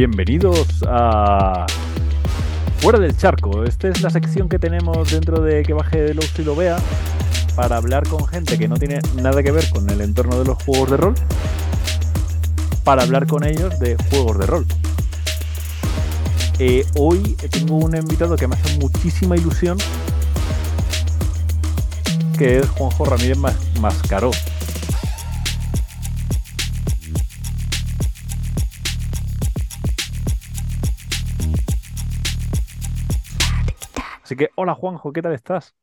Bienvenidos a Fuera del Charco. Esta es la sección que tenemos dentro de que baje de los y lo vea para hablar con gente que no tiene nada que ver con el entorno de los juegos de rol, para hablar con ellos de juegos de rol. Eh, hoy tengo un invitado que me hace muchísima ilusión, que es Juanjo Ramírez Mascaró. Que, hola Juanjo, ¿qué tal estás?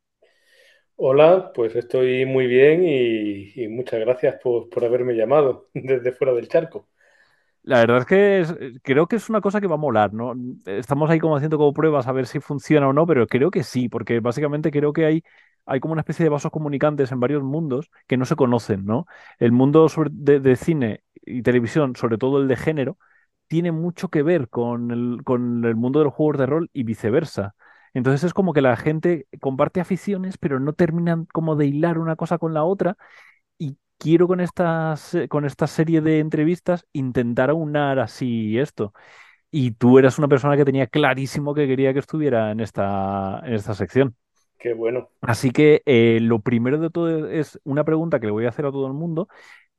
Hola, pues estoy muy bien y, muchas gracias por, haberme llamado desde fuera del charco. La verdad es que creo que es una cosa que va a molar, ¿no? Estamos ahí como haciendo como pruebas a ver si funciona o no, pero creo que sí, porque básicamente creo que hay, hay como una especie de vasos comunicantes en varios mundos que no se conocen, ¿no? El mundo de, de, cine y televisión, sobre todo el de género, tiene mucho que ver con el, con el mundo de los juegos de rol y viceversa. Entonces es como que la gente comparte aficiones, pero no terminan como de hilar una cosa con la otra. Y quiero con, estas, con esta serie de entrevistas intentar aunar así esto. Y tú eras una persona que tenía clarísimo que quería que estuviera en esta, en esta sección. Qué bueno. Así que eh, lo primero de todo es una pregunta que le voy a hacer a todo el mundo,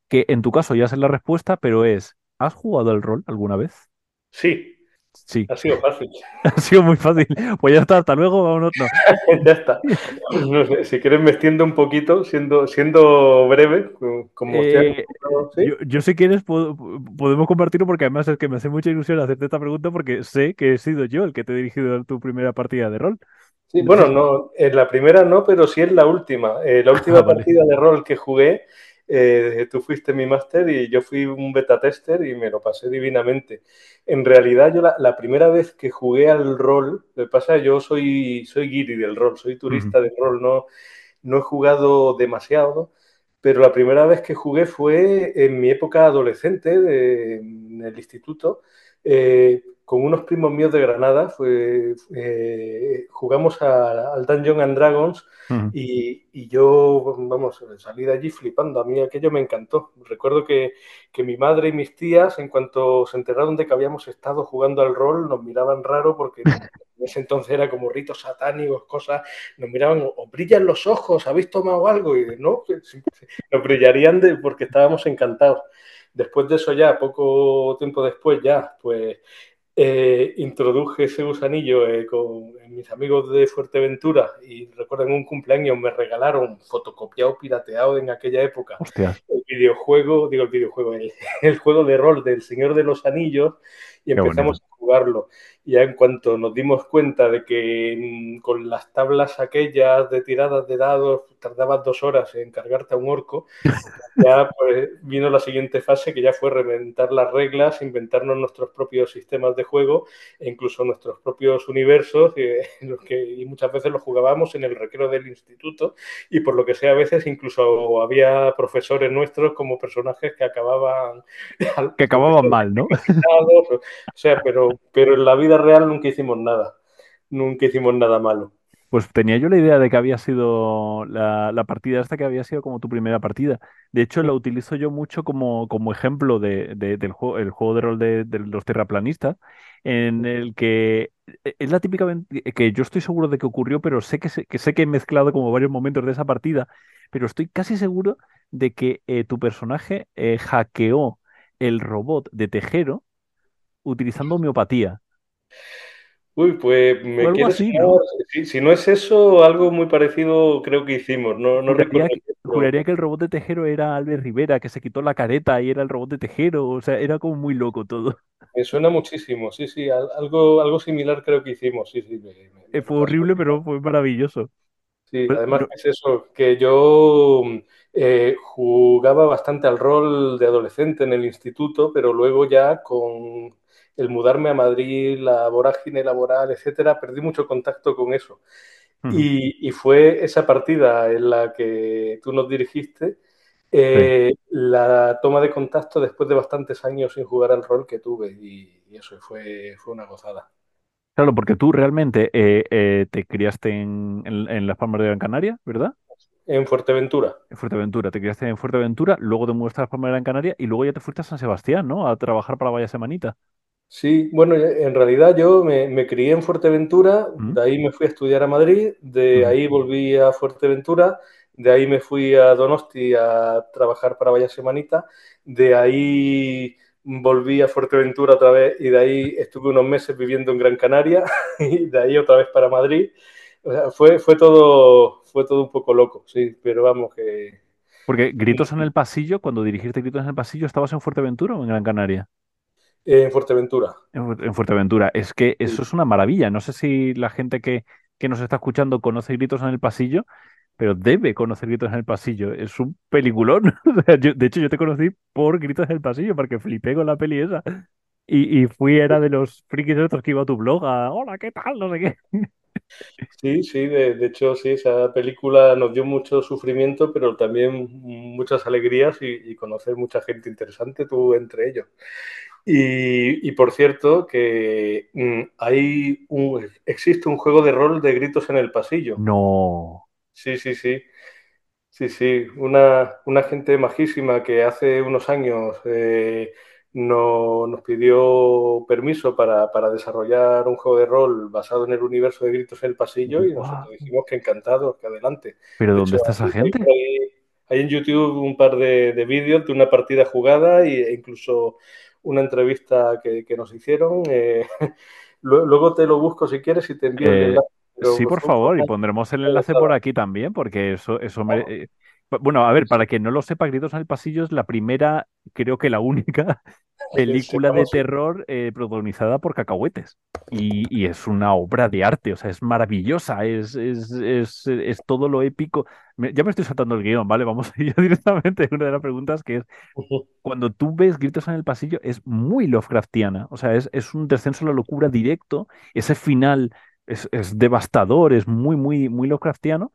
que en tu caso ya sé la respuesta, pero es, ¿has jugado al rol alguna vez? Sí, Sí. Ha sido fácil. ha sido muy fácil. Pues ya está, hasta luego, vámonos. ya está. si quieres me extiendo un poquito, siendo, siendo breve, como eh, yo, si quieres podemos compartirlo porque además es que me hace mucha ilusión hacerte esta pregunta porque sé que he sido yo el que te he dirigido a tu primera partida de rol. Sí, bueno, no, en la primera no, pero sí en la última. Eh, la última ah, partida de rol que jugué eh, tú fuiste mi máster y yo fui un beta tester y me lo pasé divinamente. En realidad, yo la, primera vez que jugué al rol, lo que pasa yo soy, soy guiri del rol, soy turista del rol, no, no he jugado demasiado, pero la primera vez que jugué fue en mi época adolescente en el instituto. Eh, con unos primos míos de Granada, fue, eh, jugamos al Dungeon and Dragons y, yo, vamos, salí de allí flipando. A mí aquello me encantó. Recuerdo que, mi madre y mis tías, en cuanto se enteraron de que habíamos estado jugando al rol, nos miraban raro porque en ese entonces era como ritos satánicos, cosas, nos miraban, o brillan los ojos, ¿habéis tomado algo? Y no, nos brillarían de, porque estábamos encantados. Después de eso ya, poco tiempo después ya, pues eh, introduje ese gusanillo eh, con mis amigos de Fuerteventura y recuerdo en un cumpleaños me regalaron fotocopiado pirateado en aquella época el videojuego, digo el videojuego, el, juego de rol del Señor de los Anillos y empezamos a jugarlo. Y ya en cuanto nos dimos cuenta de que mm, con las tablas aquellas de tiradas de dados tardabas dos horas en cargarte a un orco, ya pues, vino la siguiente fase que ya fue reventar las reglas, inventarnos nuestros propios sistemas de juego e incluso nuestros propios universos, eh, los que, y muchas veces los jugábamos en el recreo del instituto y por lo que sea a veces incluso había profesores nuestros como personajes que acababan... Que acababan mal, ¿no? O sea, pero, pero en la vida real nunca hicimos nada, nunca hicimos nada malo. Pues tenía yo la idea de que había sido la, partida esta que había sido como tu primera partida. De hecho, la utilizo yo mucho como, como ejemplo de, del juego, el juego de rol de, los terraplanistas, en el que e, es la típica que yo estoy seguro de que ocurrió, pero sé que, que sé que he mezclado como varios momentos de esa partida, pero estoy casi seguro de que eh, tu personaje eh, hackeó el robot de Tejero utilizando homeopatía. Uy, pues me así, Si, no es eso, algo muy parecido creo que hicimos. No, no juraría, que, juraría que el robot de Tejero era Albert Rivera, que se quitó la careta y era el robot de Tejero. O sea, era como muy loco todo. Me suena muchísimo, sí, sí. Algo, algo similar creo que hicimos, sí, sí. Eh, fue horrible, pero fue maravilloso. Sí, además es eso, que yo eh, jugaba bastante al rol de adolescente en el instituto, pero luego ya con el mudarme a Madrid, la vorágine laboral, etcétera, perdí mucho contacto con eso. y, fue esa partida en la que tú nos dirigiste eh, la toma de contacto después de bastantes años sin jugar al rol que tuve y, eso fue, fue una gozada. Claro, porque tú realmente eh, eh, te criaste en, Las Palmas de Gran Canaria, ¿verdad? En Fuerteventura. En Fuerteventura, te criaste en Fuerteventura, luego te mudaste a Las Palmas de Gran Canaria y luego ya te fuiste a San Sebastián, ¿no? A trabajar para Vaya Semanita. Sí, bueno, en realidad yo me, me, crié en Fuerteventura, ¿Mm? de ahí me fui a estudiar a Madrid, de Ujú. ahí volví a Fuerteventura, de ahí me fui a Donosti a trabajar para Vaya Semanita, de ahí volví a Fuerteventura otra vez y de ahí estuve unos meses viviendo en Gran Canaria y de ahí otra vez para Madrid. O sea, fue, fue, todo, fue todo un poco loco, sí, pero vamos que... Porque Gritos en el Pasillo, cuando dirigiste Gritos en el Pasillo, ¿estabas en Fuerteventura o en Gran Canaria? En Fuerteventura. En, en Fuerteventura. Es que eso es una maravilla. No sé si la gente que, que nos está escuchando conoce Gritos en el Pasillo, pero debe conocer Gritos en el Pasillo. Es un peliculón. Yo- de hecho, yo te conocí por Gritos en el Pasillo, porque flipé con la peli esa. Y, y fui, era de los frikis estos que iba a tu blog a, hola, ¿qué tal? No sé qué. Sí, sí, de, de, hecho sí, esa película nos dio mucho sufrimiento, pero también muchas alegrías y, y conocer mucha gente interesante, tú entre ellos. Y, y por cierto, que mm, hay un, existe un juego de rol de gritos en el pasillo. No. Sí, sí, sí. Sí, sí, una, una gente majísima que hace unos años eh, no, nos pidió permiso para, para, desarrollar un juego de rol basado en el universo de Gritos en el Pasillo y nosotros dijimos que encantados, que adelante. ¿Pero De dónde hecho, está esa hay gente? hay en YouTube un par de, de vídeos de una partida jugada y- e incluso una entrevista que, que nos hicieron. eh, Lue- Luego te lo busco si quieres y te envío el Eh, enlace, sí, por favor, y pondremos el enlace por aquí también, porque eso, eso me... bu- bueno, a ver, para quien no lo sepa, Gritos en el Pasillo es la primera, creo que la única película de terror eh, protagonizada por Cacahuetes. Y, y es una obra de arte, o sea, es maravillosa, es, es, es, es todo lo épico. Me- ya me estoy saltando el guion, ¿vale? Vamos a ir directamente a una de las preguntas que es cuando tú ves Gritos en el Pasillo, es muy Lovecraftiana. O sea, es, es un descenso a la locura directo. Ese final es, es devastador, es muy, muy, muy Lovecraftiano.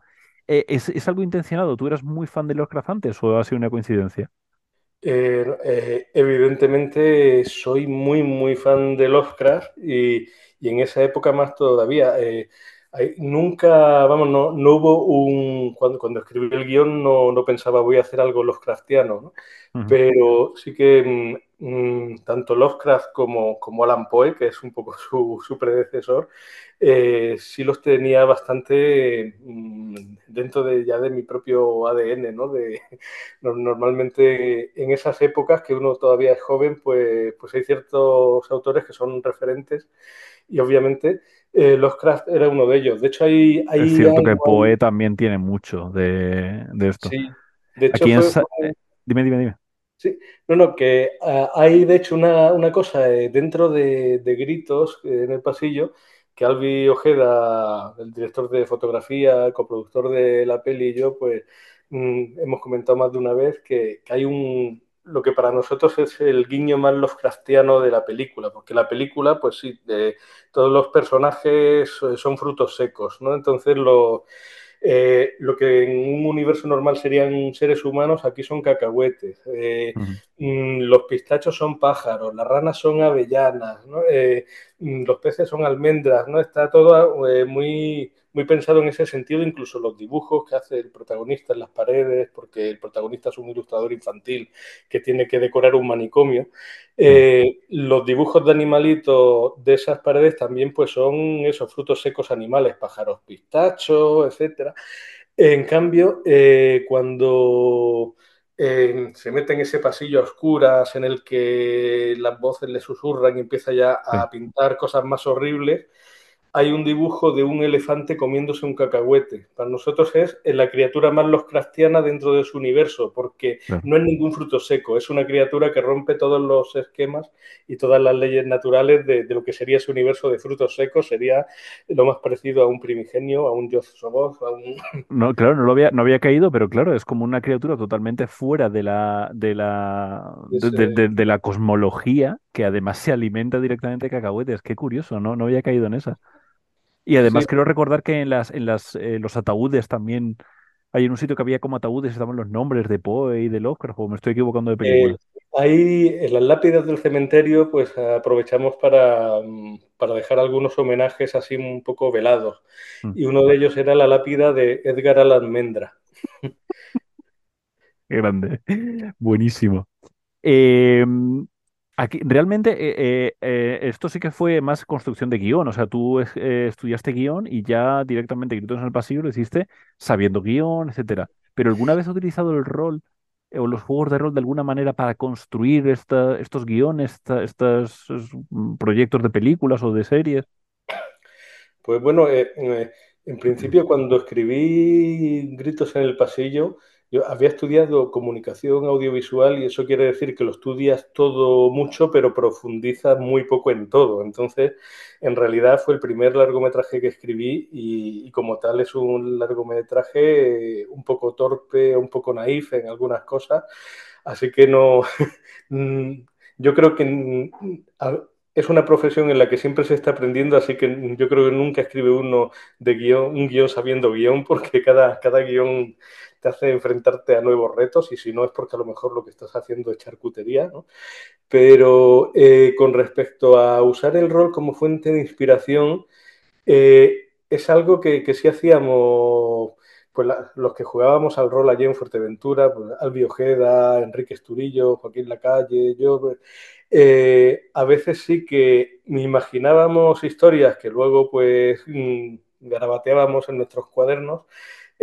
Eh, ¿es, es algo intencionado? ¿Tú eras muy fan de Lovecraft antes o ha sido una coincidencia? Eh, eh, evidentemente soy muy, muy fan de Lovecraft y, y en esa época más todavía. Hay- nunca, vamos, no, no hubo un... Cuando, cuando escribí el guion no, no pensaba voy a hacer algo Lovecraftiano, ¿no? Pero sí que mm, mm, tanto Lovecraft como, como Alan Poe, que es un poco su, su predecesor, eh, sí los tenía bastante mm, dentro de ya de mi propio ADN, ¿no? De, Normalmente en esas épocas que uno todavía es joven, pues, pues hay ciertos autores que son referentes y obviamente eh, Lovecraft era uno de ellos. De hecho, hay, Es hay cierto que algo Poe también tiene mucho de, de esto. sí. De hecho, Aquí en... fue, eh, dime, dime, dime. Sí, no, no, que uh, hay de hecho una, una cosa eh, dentro de, de Gritos eh, en el pasillo que Albi Ojeda, el director de fotografía, el coproductor de la peli y yo, pues mm, hemos comentado más de una vez que, que, hay un, lo que para nosotros es el guiño más Lovecraftiano de la película, porque la película, pues sí, de, todos los personajes son frutos secos, ¿no? Entonces lo eh, lo que en un universo normal serían seres humanos, aquí son cacahuetes. Eh, mm, los pistachos son pájaros, las ranas son avellanas, ¿no? eh, los peces son almendras, ¿no? Está todo eh, muy, muy pensado en ese sentido, incluso los dibujos que hace el protagonista en las paredes, porque el protagonista es un ilustrador infantil que tiene que decorar un manicomio. Eh, los dibujos de animalitos de esas paredes también pues son esos frutos secos animales, pájaros pistachos, etcétera. En cambio, eh, cuando eh, se mete en ese pasillo a oscuras en el que las voces le susurran y empieza ya a pintar cosas más horribles, hay un dibujo de un elefante comiéndose un cacahuete. Para nosotros es la criatura más Lovecraftiana dentro de su universo, porque no es ningún fruto seco, es una criatura que rompe todos los esquemas y todas las leyes naturales de, de lo que sería ese universo de frutos secos. Sería lo más parecido a un primigenio, a un dios Soboz, a un... No, claro, no lo había, no había caído, pero claro, es como una criatura totalmente fuera de la, de la, de, Ese, de- de- de la cosmología, que además se alimenta directamente de cacahuetes. Qué curioso, ¿no? No había caído en esa. Y sí, además creo recordar que en las, en las, eh, los ataúdes también hay en un sitio que había como ataúdes, estaban los nombres de Poe y de Lovecraft, o me estoy equivocando de Eh, película. ahí en las lápidas del cementerio, pues aprovechamos para, mm, para dejar algunos homenajes así un poco velados. Mm, Y uno de ellos era la lápida de Edgar Allan Mendra. qué grande. Buenísimo. Eh, Aquí, realmente, eh, eh, eh, esto sí que fue más construcción de guion. O sea, tú estudiaste guion y ya directamente gritos en el pasillo lo hiciste sabiendo guion, etcétera. Pero ¿alguna vez has utilizado el rol o los juegos de rol de alguna manera para construir estos guiones, estos mm, proyectos de películas o de series? Pues bueno, en principio cuando escribí Gritos en el pasillo, yo había estudiado comunicación audiovisual y eso quiere decir que lo estudias todo mucho, pero profundizas muy poco en todo. Entonces, en realidad fue el primer largometraje que escribí y, como tal es un largometraje eh, un poco torpe, un poco naif en algunas cosas, así que no, mm, yo creo que mm, es una profesión en la que siempre se está aprendiendo, así que yo creo que nunca escribe uno de guion, un guion sabiendo guion, porque cada, cada guion te hace enfrentarte a nuevos retos y si no es porque a lo mejor lo que estás haciendo es charcutería, ¿no? Pero eh, con respecto a usar el rol como fuente de inspiración, eh, es algo que, sí hacíamos pues los que jugábamos al rol allí en Fuerteventura, pues, Albi Ojeda, Enrique Esturillo, Joaquín Lacalle, yo, eh, a veces sí que imaginábamos historias que luego pues mm, garabateábamos en nuestros cuadernos,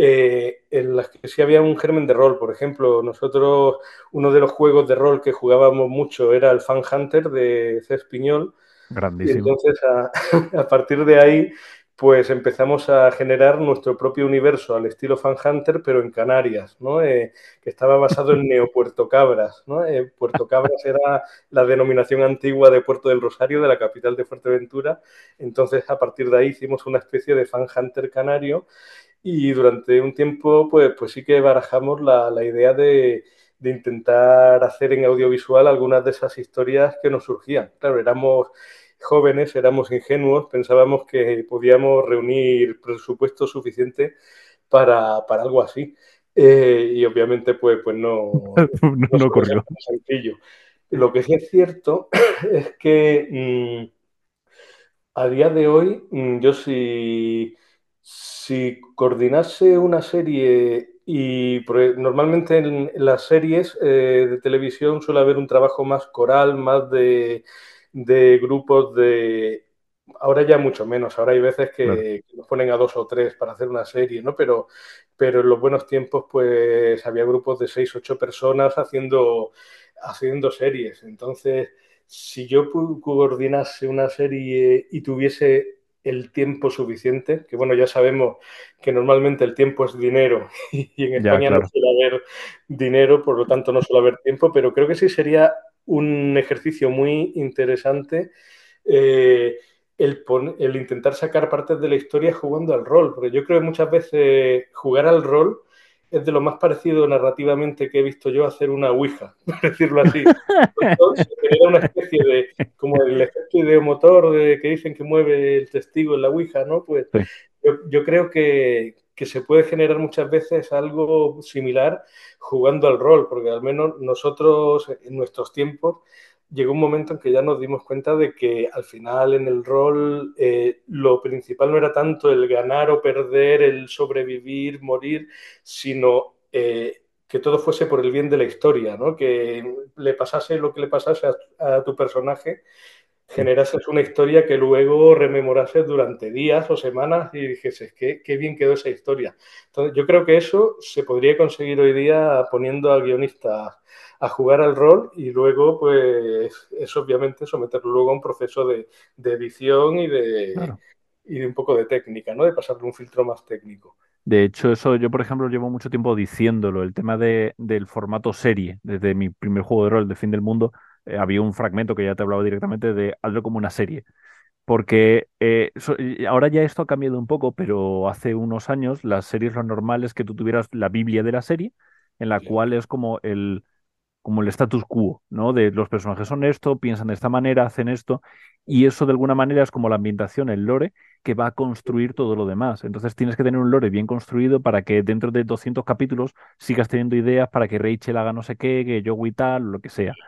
eh, en las que sí había un germen de rol. Por ejemplo, nosotros, uno de los juegos de rol que jugábamos mucho era el Fan Hunter de Cés Piñol, y Grandísimo. entonces a, a partir de ahí pues empezamos a generar nuestro propio universo al estilo Fan Hunter, pero en Canarias, ¿no? Eh, que estaba basado en Neo Puerto Cabras. ¿no? Eh, Puerto Cabras era la denominación antigua de Puerto del Rosario, de la capital de Fuerteventura. Entonces, a partir de ahí hicimos una especie de Fan Hunter canario y durante un tiempo, pues, pues sí que barajamos la, la idea de, de, intentar hacer en audiovisual algunas de esas historias que nos surgían. Claro, éramos jóvenes, éramos ingenuos, pensábamos que podíamos reunir presupuesto suficiente para, para algo así. Eh, y obviamente, pues, pues no, No, no ocurrió. sencillo. Lo que sí es cierto es que mmm, a día de hoy, mm, yo si, si coordinase una serie y normalmente en, las series eh, de televisión suele haber un trabajo más coral, más de, de, grupos de... Ahora ya mucho menos, ahora hay veces Claro. que, que nos ponen a dos o tres para hacer una serie, ¿no? Pero, pero en los buenos tiempos pues había grupos de seis, ocho personas haciendo, haciendo series. Entonces si yo coordinase una serie y tuviese el tiempo suficiente, que bueno, ya sabemos que normalmente el tiempo es dinero y en Ya, España no suele haber dinero, por lo tanto no suele haber tiempo, pero creo que sí sería un ejercicio muy interesante eh, el, el, intentar sacar partes de la historia jugando al rol, porque yo creo que muchas veces jugar al rol es de lo más parecido narrativamente que he visto yo hacer una Ouija, por decirlo así. Entonces, era una especie de, como el efecto ideomotor de, que dicen que mueve el testigo en la Ouija, ¿no? Pues Sí. yo, yo creo que, que, se puede generar muchas veces algo similar jugando al rol, porque al menos nosotros en nuestros tiempos llegó un momento en que ya nos dimos cuenta de que al final en el rol eh, lo principal no era tanto el ganar o perder, el sobrevivir, morir, sino eh, que todo fuese por el bien de la historia, ¿no? que le pasase lo que le pasase a, a tu personaje, generases una historia que luego rememorases durante días o semanas y dijese, qué, qué bien quedó esa historia. Entonces, yo creo que eso se podría conseguir hoy día poniendo a guionistas a jugar al rol y luego, pues, es obviamente someterlo luego a un proceso de, de edición y de, Claro. y de un poco de técnica, ¿no? De pasarle un filtro más técnico. De hecho, eso yo, por ejemplo, llevo mucho tiempo diciéndolo, el tema de, del formato serie. Desde mi primer juego de rol, de Fin del Mundo, eh, había un fragmento que ya te hablaba directamente de hazlo como una serie. Porque eh, so, ahora ya esto ha cambiado un poco, pero hace unos años las series lo normal es que tú tuvieras la Biblia de la serie, en la cual es como el, como el status quo, ¿no? De los personajes son esto, piensan de esta manera, hacen esto, y eso de alguna manera es como la ambientación, el lore, que va a construir todo lo demás. Entonces tienes que tener un lore bien construido para que dentro de 200 capítulos sigas teniendo ideas para que Rachel haga no sé qué, que Joey tal, lo que sea.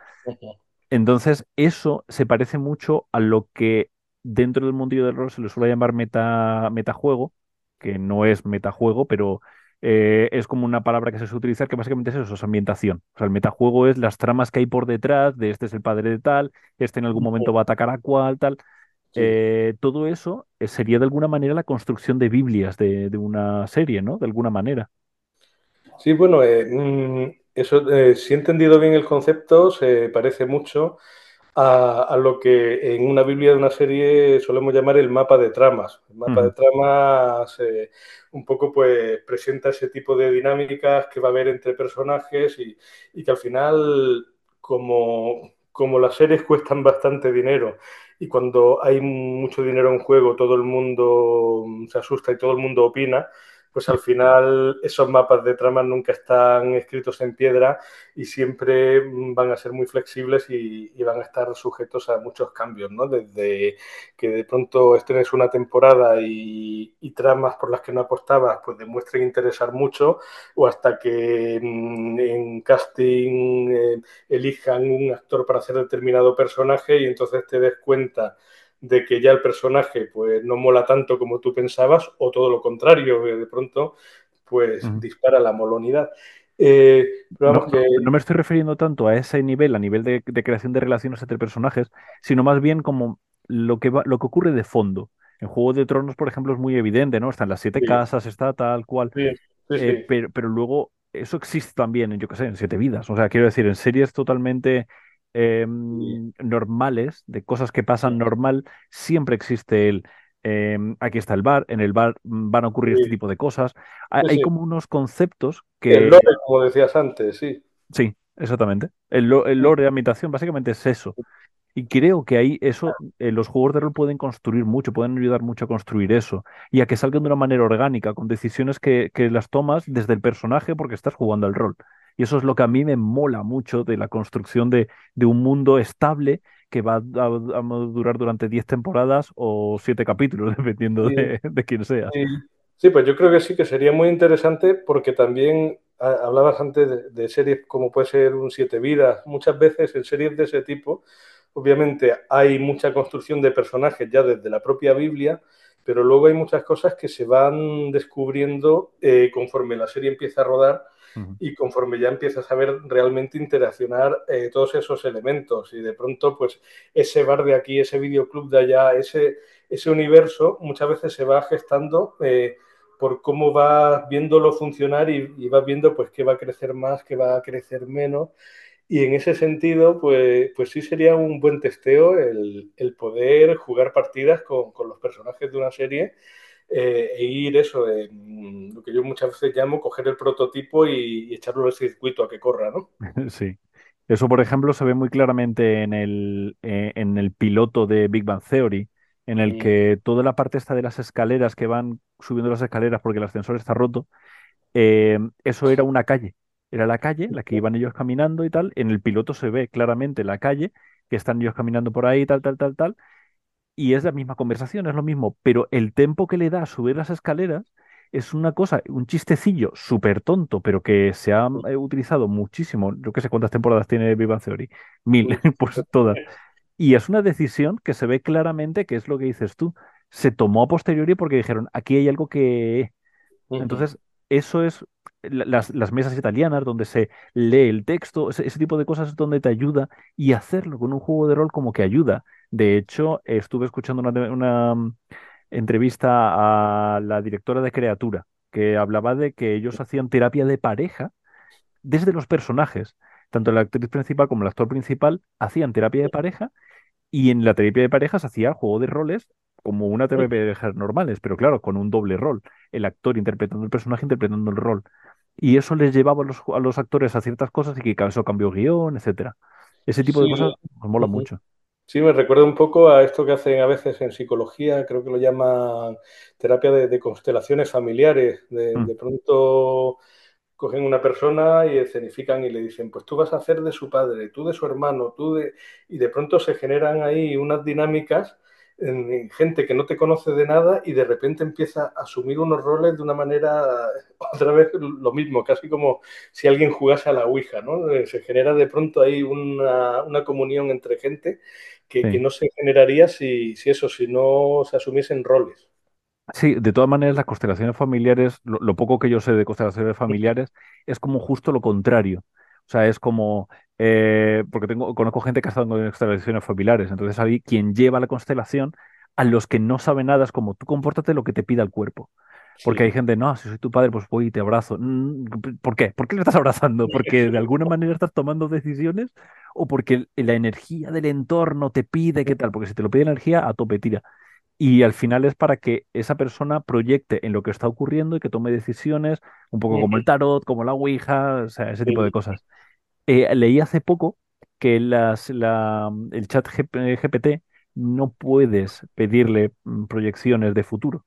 Entonces eso se parece mucho a lo que dentro del mundillo del rol se le suele llamar meta, metajuego, que no es metajuego, pero eh, es como una palabra que se suele utilizar que básicamente es eso, es ambientación. O sea, el metajuego es las tramas que hay por detrás de este es el padre de tal, este en algún momento va a atacar a cual, tal. Sí. Eh, todo eso eh, sería de alguna manera la construcción de Biblias de, de una serie, ¿no? De alguna manera. Sí, bueno, eh, mm, eso, si he entendido bien el concepto, se parece mucho a, a lo que en una Biblia de una serie solemos llamar el mapa de tramas. El mapa de tramas eh, un poco pues presenta ese tipo de dinámicas que va a haber entre personajes y, y que al final, como, como las series cuestan bastante dinero y cuando hay mucho dinero en juego, todo el mundo se asusta y todo el mundo opina pues al final esos mapas de tramas nunca están escritos en piedra y siempre van a ser muy flexibles y, van a estar sujetos a muchos cambios, ¿no? Desde que de pronto estrenes una temporada y, tramas por las que no apostabas pues demuestren interesar mucho o hasta que en, en casting eh, elijan un actor para hacer determinado personaje y entonces te des cuenta de que ya el personaje pues no mola tanto como tú pensabas o todo lo contrario, de pronto pues dispara la molonidad. Eh, No, que... me estoy refiriendo tanto a ese nivel, a nivel de, de creación de relaciones entre personajes, sino más bien como lo que va, lo que ocurre de fondo. En Juego de Tronos, por ejemplo, es muy evidente, ¿no? Están las siete Sí, casas, está tal cual. sí, sí, Eh, pero, pero luego eso existe también en, yo qué sé, en Siete Vidas. O sea, quiero decir, en series totalmente eh, sí, normales, de cosas que pasan normal, siempre existe el, eh, aquí está el bar, en el bar mm, van a ocurrir este tipo de cosas. Hay, sí, hay sí. como unos conceptos El que, lore, como decías antes, sí. sí, exactamente. El, el lore de ambientación básicamente es eso. Y creo que ahí eso, eh, los juegos de rol pueden construir mucho, pueden ayudar mucho a construir eso y a que salgan de una manera orgánica, con decisiones que, que las tomas desde el personaje porque estás jugando al rol. Y eso es lo que a mí me mola mucho de la construcción de, de un mundo estable que va a, a- a durar durante 10 temporadas o 7 capítulos, dependiendo Sí, de, de quién seas. sí. Sí, pues yo creo que sí, que sería muy interesante porque también a- hablabas antes de, de series como puede ser un Siete Vidas. Muchas veces en series de ese tipo, obviamente hay mucha construcción de personajes ya desde la propia Biblia, pero luego hay muchas cosas que se van descubriendo eh, conforme la serie empieza a rodar Y conforme ya empiezas a ver realmente interaccionar eh, todos esos elementos y de pronto pues ese bar de aquí, ese videoclub de allá, ese, ese universo muchas veces se va gestando eh, por cómo vas viéndolo funcionar y, y, vas viendo pues qué va a crecer más, qué va a crecer menos. Y en ese sentido, pues, pues sí sería un buen testeo el, el poder jugar partidas con, con, los personajes de una serie eh, e ir eso, de, mm, lo que yo muchas veces llamo coger el prototipo y, y echarlo al circuito a que corra, ¿no? Sí. Eso, por ejemplo, se ve muy claramente en el, eh, en el piloto de Big Bang Theory, en el que toda la parte esta de las escaleras que van subiendo las escaleras porque el ascensor está roto, eh, eso era una calle. Era la calle, la que iban ellos caminando y tal. En el piloto se ve claramente la calle, que están ellos caminando por ahí, tal, tal, tal, tal. Y es la misma conversación, es lo mismo, pero el tempo que le da a subir las escaleras es una cosa, un chistecillo súper tonto, pero que se ha eh, utilizado muchísimo. Yo qué sé cuántas temporadas tiene Viva Theory. Mil, pues todas. Y es una decisión que se ve claramente que es lo que dices tú. Se tomó a posteriori porque dijeron, aquí hay algo que entonces, eso es la- las, las mesas italianas donde se lee el texto, ese, ese tipo de cosas es donde te ayuda y hacerlo con un juego de rol como que ayuda. De hecho, estuve escuchando una, una, mm, entrevista a la directora de Creatura que hablaba de que ellos hacían terapia de pareja desde los personajes. Tanto la actriz principal como el actor principal hacían terapia de pareja y en la terapia de parejas hacía juego de roles como una terapia de parejas normales, pero claro, con un doble rol. El actor interpretando el personaje, interpretando el rol. Y eso les llevaba a los, a los actores a ciertas cosas y que eso cambió guion, etcétera. Ese tipo de cosas nos mola mucho. Sí, me recuerda un poco a esto que hacen a veces en psicología, creo que lo llaman terapia de, de constelaciones familiares. De, Mm, de pronto cogen una persona y escenifican y le dicen, pues tú vas a hacer de su padre, tú de su hermano, tú de... Y de pronto se generan ahí unas dinámicas en, en gente que no te conoce de nada y de repente empieza a asumir unos roles de una manera, otra vez lo mismo, casi como si alguien jugase a la Ouija, ¿no? Eh, Se genera de pronto ahí una, una comunión entre gente que, que, no se generaría si, si eso, si no se asumiesen roles. Sí, de todas maneras, las constelaciones familiares, lo, lo poco que yo sé de constelaciones familiares, es como justo lo contrario. O sea, es como, eh, porque tengo, conozco gente que ha estado en constelaciones familiares, entonces ahí quien lleva la constelación, a los que no saben nada, es como, tú compórtate lo que te pida el cuerpo. Porque hay gente, no, si soy tu padre, pues voy y te abrazo. Mm, ¿Por qué? ¿Por qué le estás abrazando? ¿Porque de alguna manera estás tomando decisiones o porque la energía del entorno te pide qué tal? Porque si te lo pide la energía, a tope tira. Y al final es para que esa persona proyecte en lo que está ocurriendo y que tome decisiones, un poco como el tarot, como la Ouija, o sea, ese tipo de cosas. Eh, leí hace poco que las, la- el chat GP GPT no puedes pedirle mm, proyecciones de futuro.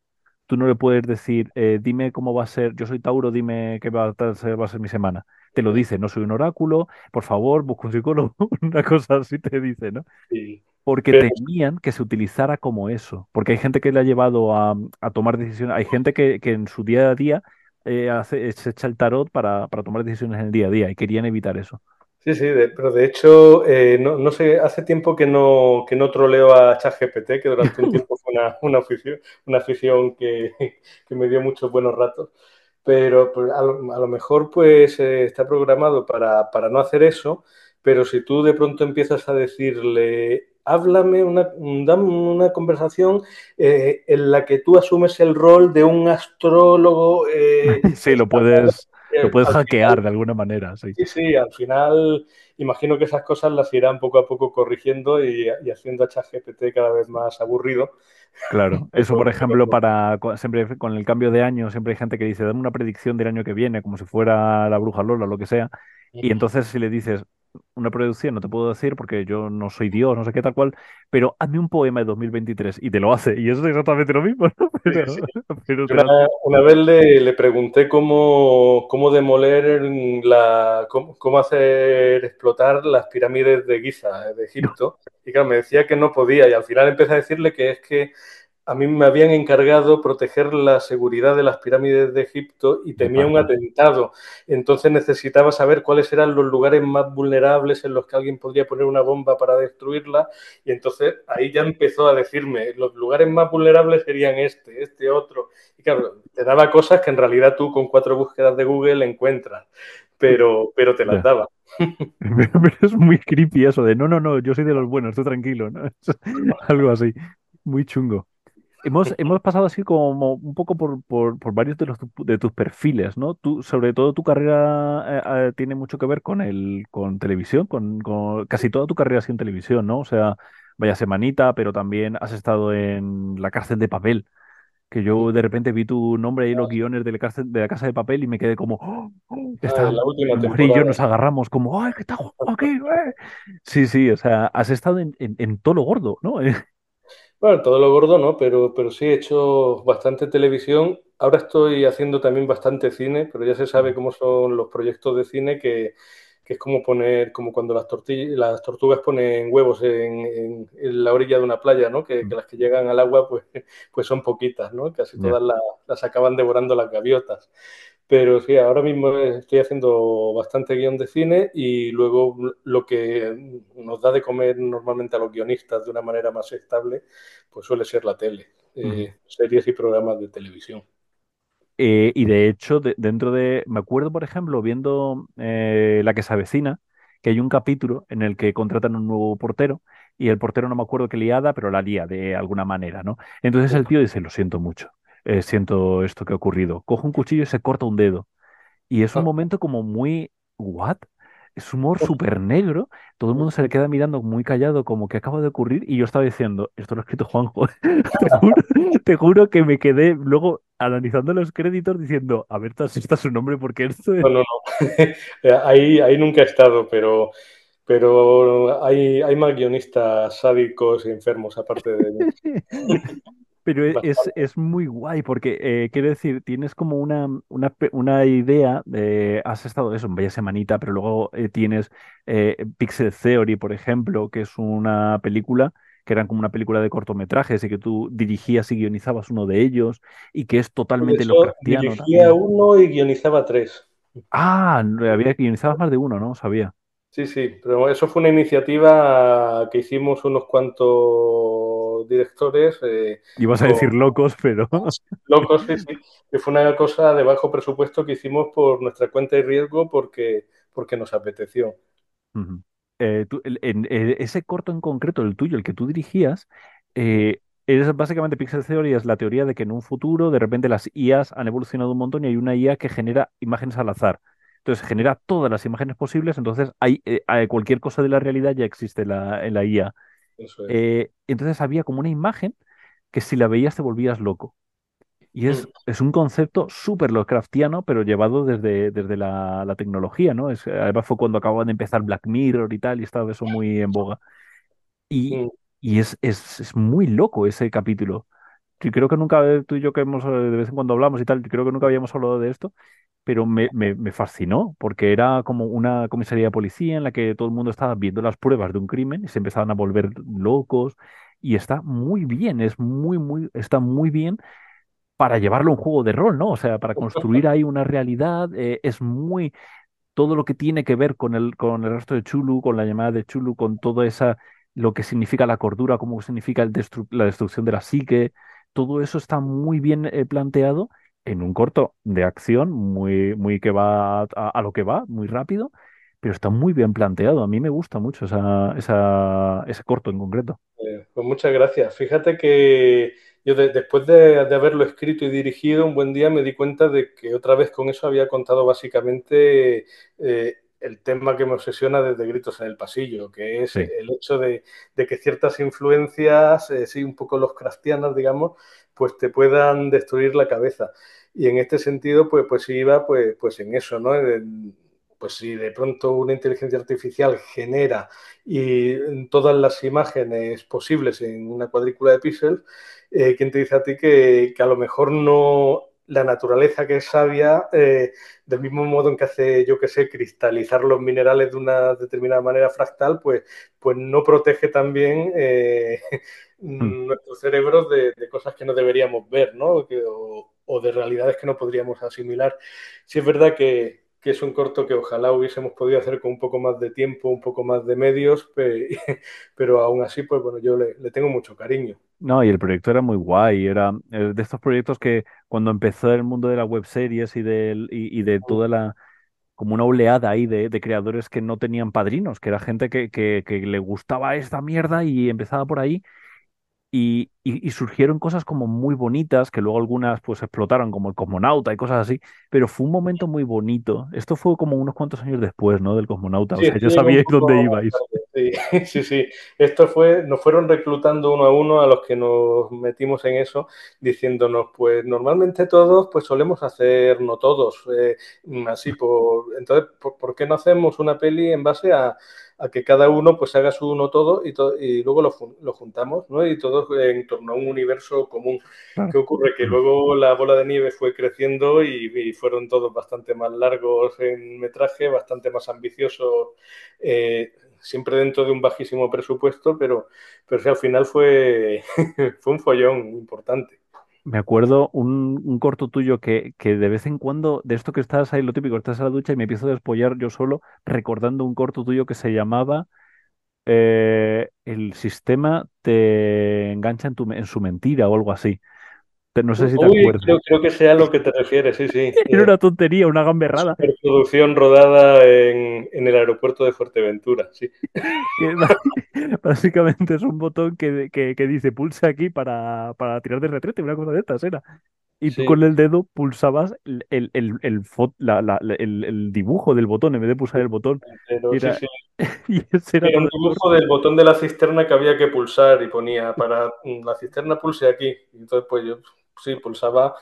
Tú no le puedes decir, eh, dime cómo va a ser, yo soy Tauro, dime qué va a ser, va a ser mi semana. Te lo dice, no soy un oráculo, por favor, busca un psicólogo, una cosa así te dice, ¿no? sí. Porque Pero temían que se utilizara como eso, porque hay gente que le ha llevado a, a tomar decisiones, hay gente que, que en su día a día eh, hace, se echa el tarot para, para tomar decisiones en el día a día y querían evitar eso. Sí, sí, de- pero de hecho, eh, no, no sé, hace tiempo que no, que no troleo a ChatGPT, que durante un tiempo fue una, una afición, una afición que, que me dio muchos buenos ratos, pero pues, a, lo, a lo mejor pues eh, está programado para, para no hacer eso, pero si tú de pronto empiezas a decirle, háblame, una, dame una conversación eh, en la que tú asumes el rol de un astrólogo eh, Sí, lo puedes, lo puedes final hackear de alguna manera, sí. Sí, sí, al final imagino que esas cosas las irán poco a poco corrigiendo y, y haciendo a ChatGPT cada vez más aburrido. Claro, eso por ejemplo para cu- siempre con el cambio de año siempre hay gente que dice dame una predicción del año que viene como si fuera la bruja Lola o lo que sea y entonces si le dices una predicción no te puedo decir porque yo no soy Dios no sé qué tal cual pero hazme un poema de 2023 y te lo hace y eso es exactamente lo mismo ¿no? sí, sí. pero, pero te Una, una vez le, le pregunté cómo, cómo demoler la, cómo, cómo hacer explotar las pirámides de Giza, de Egipto, y claro, me decía que no podía, y al final empecé a decirle que es que a mí me habían encargado proteger la seguridad de las pirámides de Egipto y temía un atentado. Entonces necesitaba saber cuáles eran los lugares más vulnerables en los que alguien podría poner una bomba para destruirla. Y entonces ahí ya empezó a decirme, los lugares más vulnerables serían este, este otro. Y claro, te daba cosas que en realidad tú con cuatro búsquedas de Google encuentras, pero, pero te las daba. pero, pero es muy creepy eso de no no no yo soy de los buenos tú tranquilo ¿no? algo así muy chungo Hemos, hemos pasado así como un poco por, por, por varios de, los, de tus perfiles, ¿no? Tú, sobre todo tu carrera eh, eh, tiene mucho que ver con el, con televisión, con, con casi toda tu carrera ha sido en televisión, ¿no? O sea, vaya semanita, pero también has estado en La Cárcel de Papel, que yo de repente vi tu nombre ahí en los guiones de la cárcel, de la Casa de Papel y me quedé como, ¡Oh! ¡Oh! Ah, está, la última mujer y yo temporada. nos agarramos como, ¡ay, qué está aquí! eh!". Sí, sí, o sea, has estado en, en, en todo lo gordo, ¿no? Bueno, todo lo gordo no, pero, pero sí he hecho bastante televisión. Ahora estoy haciendo también bastante cine, pero ya se sabe cómo son los proyectos de cine, que, que es como poner, como cuando las, las tortugas ponen huevos en, en- en la orilla de una playa, ¿no? Que, que las que llegan al agua pues, pues son poquitas, ¿no? Casi todas las, las acaban devorando las gaviotas. Pero sí, ahora mismo estoy haciendo bastante guion de cine y luego lo que nos da de comer normalmente a los guionistas de una manera más estable, pues suele ser la tele, eh, series y programas de televisión. Eh, y de hecho, de- dentro de, me acuerdo, por ejemplo, viendo eh, La que se avecina, que hay un capítulo en el que contratan un nuevo portero y el portero no me acuerdo qué liada, pero la lía de alguna manera, ¿no? Entonces el tío dice, lo siento mucho, eh, siento esto que ha ocurrido. Coge un cuchillo y se corta un dedo. Y es un momento como muy, ¿what? Es humor súper negro. Todo el mundo se le queda mirando muy callado, como que acaba de ocurrir. Y yo estaba diciendo, esto lo ha escrito Juanjo. Te juro, te juro que me quedé luego analizando los créditos diciendo, a ver, si está su nombre, porque esto es... No, no, no. ahí, ahí nunca he estado, pero, pero hay, hay más guionistas sádicos y enfermos aparte de mí. Pero e- es, es muy guay porque, eh, quiero decir, tienes como una, una, una idea de, has estado eso en Bella Semanita, pero luego eh, tienes eh, Pixel Theory, por ejemplo, que es una película, que era como una película de cortometrajes y que tú dirigías y guionizabas uno de ellos y que es totalmente Lovecraftiano dirigía también. uno y guionizaba tres. Ah, había guionizabas más de uno, ¿no? Sabía. Sí, sí, pero eso fue una iniciativa que hicimos unos cuantos directores. Eh, Ibas a decir locos, pero... locos, sí, sí, que fue una cosa de bajo presupuesto que hicimos por nuestra cuenta y riesgo porque, porque nos apeteció. Eh, tú- en, eh, ese corto en concreto, el tuyo, el que tú dirigías, eh, es básicamente Pixel Theory, es la teoría de que en un futuro de repente las IAs han evolucionado un montón y hay una IA que genera imágenes al azar. Entonces genera todas las imágenes posibles, entonces hay, eh, cualquier cosa de la realidad ya existe la, en la IA. Eso es. Eh, entonces había como una imagen que si la veías te volvías loco. Y es, Mm, es un concepto súper Lovecraftiano, pero llevado desde, desde la, la tecnología, ¿no? Es, además fue cuando acababan de empezar Black Mirror y tal, y estaba eso muy en boga. Y, mm, y es, es, es muy loco ese capítulo. Yo creo que nunca, eh, tú y yo que hemos, eh, de vez en cuando hablamos y tal, creo que nunca habíamos hablado de esto, pero me, me, me fascinó, porque era como una comisaría de policía en la que todo el mundo estaba viendo las pruebas de un crimen y se empezaban a volver locos. Y está muy bien, es muy, muy, está muy bien para llevarlo a un juego de rol, ¿no? O sea, para construir ahí una realidad, eh, es muy todo lo que tiene que ver con el, con el resto de Chulu, con la llamada de Chulu, con todo esa, lo que significa la cordura, cómo significa el destru- la destrucción de la psique, todo eso está muy bien eh, planteado en un corto de acción, muy, muy que va a, lo que va, muy rápido, pero está muy bien planteado. A mí me gusta mucho esa, ese corto en concreto. eh, pues muchas gracias. Fíjate que yo de- después de, de haberlo escrito y dirigido, un buen día me di cuenta de que otra vez con eso había contado básicamente eh, el tema que me obsesiona desde Gritos en el Pasillo, que es Sí. el hecho de, de que ciertas influencias, eh, sí, un poco los craftianas, digamos, pues te puedan destruir la cabeza. Y en este sentido, pues, pues iba pues, pues en eso, ¿no? En- pues si de pronto una inteligencia artificial genera y todas las imágenes posibles en una cuadrícula de píxeles, eh, ¿quién te dice a ti que, que, a lo mejor no la naturaleza que es sabia, eh, del mismo modo en que hace, yo que sé, cristalizar los minerales de una determinada manera fractal, pues, pues no protege también eh, Mm. nuestros cerebros de, de, cosas que no deberíamos ver, ¿no? O, o, de realidades que no podríamos asimilar. Sí es verdad que, que es un corto que ojalá hubiésemos podido hacer con un poco más de tiempo, un poco más de medios, pero aún así, pues bueno, yo le, le tengo mucho cariño. No, y el proyecto era muy guay, era eh, de estos proyectos que cuando empezó el mundo de las webseries y, del, y, y de toda la, como una oleada ahí de, de creadores que no tenían padrinos, que era gente que, que, que le gustaba esta mierda y empezaba por ahí y, y, y surgieron cosas como muy bonitas, que luego algunas pues explotaron, como el Cosmonauta y cosas así, pero fue un momento muy bonito. Esto fue como unos cuantos años después, ¿no? Del Cosmonauta, o sea, ya sabíais dónde ibais. Sí, sí, sí. Esto fue, nos fueron reclutando uno a uno a los que nos metimos en eso, diciéndonos, pues normalmente todos, pues solemos hacer, no todos, eh, así por, entonces, ¿por, por qué no hacemos una peli en base a, a que cada uno pues haga su uno todo y, to y luego lo, lo, juntamos, ¿no? Y todos en torno a un universo común. Claro. ¿Qué ocurre? Que luego la bola de nieve fue creciendo y, y, fueron todos bastante más largos en metraje, bastante más ambiciosos, eh, siempre dentro de un bajísimo presupuesto, pero, pero al final fue, fue un follón importante. Me acuerdo un, corto tuyo que, que, de vez en cuando, de esto que estás ahí, lo típico, estás en la ducha y me empiezo a despollar yo solo recordando un corto tuyo que se llamaba eh, El sistema te engancha en, tu, en, su mentira o algo así. No sé si te Uy, acuerdas. creo, creo, que sea a lo que te refieres, sí, sí. Era una tontería, una gamberrada. Producción rodada en, en, el aeropuerto de Fuerteventura, sí. Básicamente es un botón que, que, que dice pulsa aquí para, para, tirar de retrete, una cosa de estas era. Y tú con el dedo pulsabas el, el, el, el, la, la, el, el dibujo del botón en vez de pulsar el botón. Pero, Era, sí, sí. y ese era, Era un dibujo del botón de la cisterna que había que pulsar y ponía para mm, la cisterna pulse aquí. Y entonces, pues yo sí pulsaba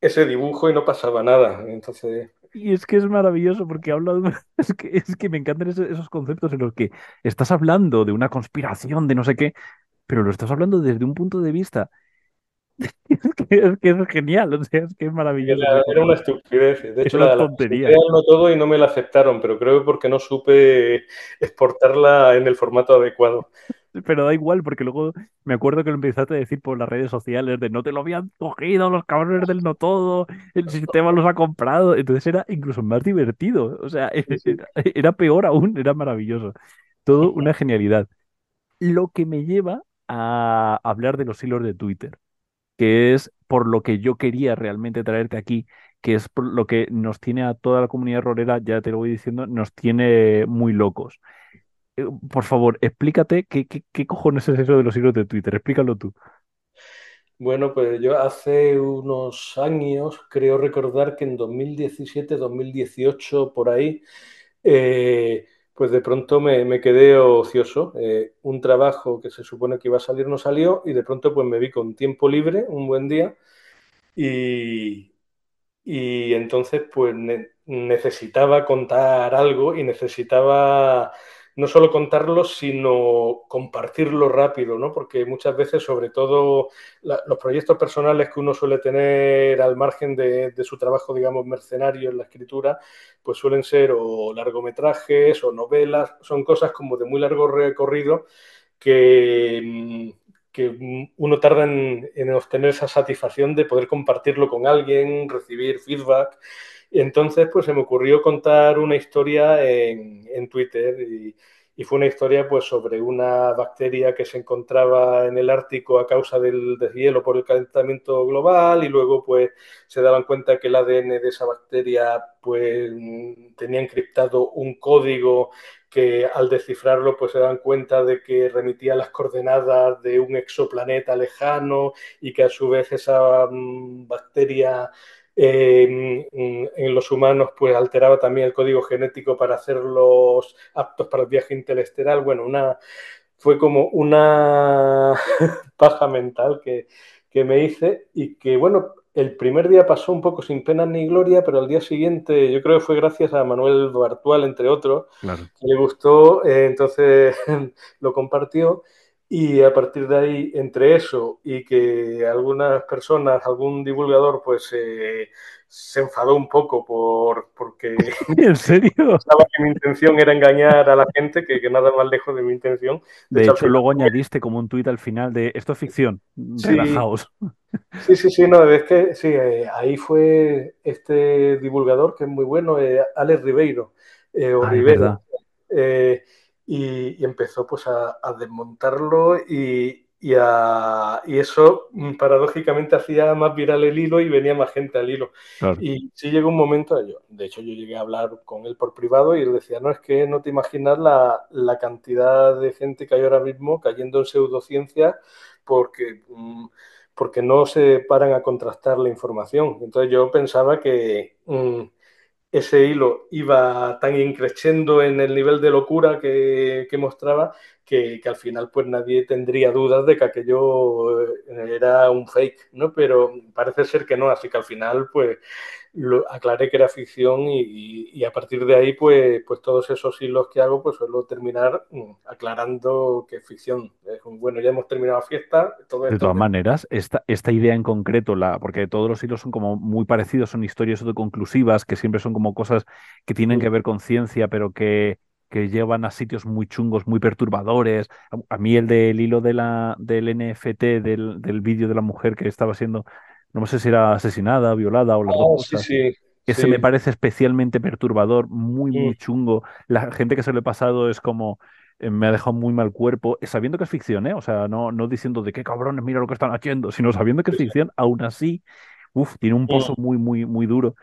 ese dibujo y no pasaba nada. Entonces, Y es que es maravilloso porque habla de... Es que, es que me encantan esos, esos conceptos en los que estás hablando de una conspiración, de no sé qué, pero lo estás hablando desde un punto de vista es que es, que es genial, o sea, es que es maravilloso. era, era una estupidez. De Era hecho, una la, la tontería. no todo y no me la aceptaron, pero creo que porque no supe exportarla en el formato adecuado. Pero da igual, porque luego me acuerdo que lo empezaste a decir por las redes sociales de no te lo habían cogido los cabrones del no todo, el sistema los ha comprado. Entonces era incluso más divertido. O sea, Sí, sí. era, era peor aún, era maravilloso. Todo una genialidad. Lo que me lleva a hablar de los hilos de Twitter, que es por lo que yo quería realmente traerte aquí, que es por lo que nos tiene a toda la comunidad rolera, ya te lo voy diciendo, nos tiene muy locos. Eh, Por favor, explícate qué, qué, qué cojones es eso de los hilos de Twitter, explícalo tú. Bueno, pues yo hace unos años, creo recordar que en 2017, 2018, por ahí, eh, pues de pronto me, me quedé ocioso. Eh, un trabajo que se supone que iba a salir no salió y de pronto pues me vi con tiempo libre un buen día y, y entonces pues ne- necesitaba contar algo y necesitaba no solo contarlo, sino compartirlo rápido, ¿no? Porque muchas veces, sobre todo los proyectos personales que uno suele tener al margen de, su trabajo, digamos, mercenario en la escritura, pues suelen ser o largometrajes o novelas, son cosas como de muy largo recorrido que, mm, que uno tarda en obtener esa satisfacción de poder compartirlo con alguien, recibir feedback. Entonces, pues se me ocurrió contar una historia en, en Twitter y, y fue una historia pues sobre una bacteria que se encontraba en el Ártico a causa del deshielo por el calentamiento global y luego pues se daban cuenta que el ADN de esa bacteria pues tenía encriptado un código que al descifrarlo pues se dan cuenta de que remitía las coordenadas de un exoplaneta lejano y que a su vez esa mm, bacteria eh, en los humanos pues alteraba también el código genético para hacerlos aptos para el viaje interestelar. Bueno, una, fue como una paja mental que, que me hice y que bueno, el primer día pasó un poco sin pena ni gloria, pero al día siguiente yo creo que fue gracias a Manuel Bartual, entre otros, Claro. que le gustó, eh, entonces lo compartió. Y a partir de ahí, entre eso y que algunas personas, algún divulgador, pues eh, se enfadó un poco por, porque ¿En serio? pensaba que mi intención era engañar a la gente, que, que nada más lejos de mi intención. De hecho, luego añadiste como un tuit al final de esto es ficción, Sí. relajaos. Sí, sí, sí, no, es que sí, eh, ahí fue este divulgador que es muy bueno, eh, Alex Ribeiro, o Ah, Rivero, verdad. eh, y, y empezó pues a, a desmontarlo y, y, a- y eso mm, paradójicamente hacía más viral el hilo y venía más gente al hilo. Claro. Y sí llegó un momento, yo, de hecho yo llegué a hablar con él por privado y él decía, no, es que no te imaginas la, la cantidad de gente que hay ahora mismo cayendo en pseudociencias porque... mm, porque no se paran a contrastar la información. Entonces yo pensaba que mm, ese hilo iba tan increciendo en el nivel de locura que, que mostraba que, que, al final pues nadie tendría dudas de que aquello eh, era un fake, ¿no? Pero parece ser que no, así que al final pues lo aclaré que era ficción y, y, y, a partir de ahí pues, pues todos esos hilos que hago pues suelo terminar mm, aclarando que es ficción. Bueno, ya hemos terminado la fiesta. Todo de esto, todas que... maneras, esta, esta idea en concreto, la, porque todos los hilos son como muy parecidos, son historias autoconclusivas, que siempre son como cosas que tienen que ver con ciencia, pero que, que llevan a sitios muy chungos, muy perturbadores. A, a mí el del hilo de la, del NFT, del, del vídeo de la mujer que estaba siendo, no sé si era asesinada, violada o las dos Ah, sí, cosas. sí, Ese sí. me parece especialmente perturbador, muy, Mm. muy chungo. La gente que se lo he pasado es como, eh, me ha dejado muy mal cuerpo, eh, sabiendo que es ficción, ¿eh? O sea, no, no diciendo de qué cabrones, mira lo que están haciendo, sino sabiendo que es ficción, aún así, uf, tiene un pozo Mm. muy, muy, muy duro.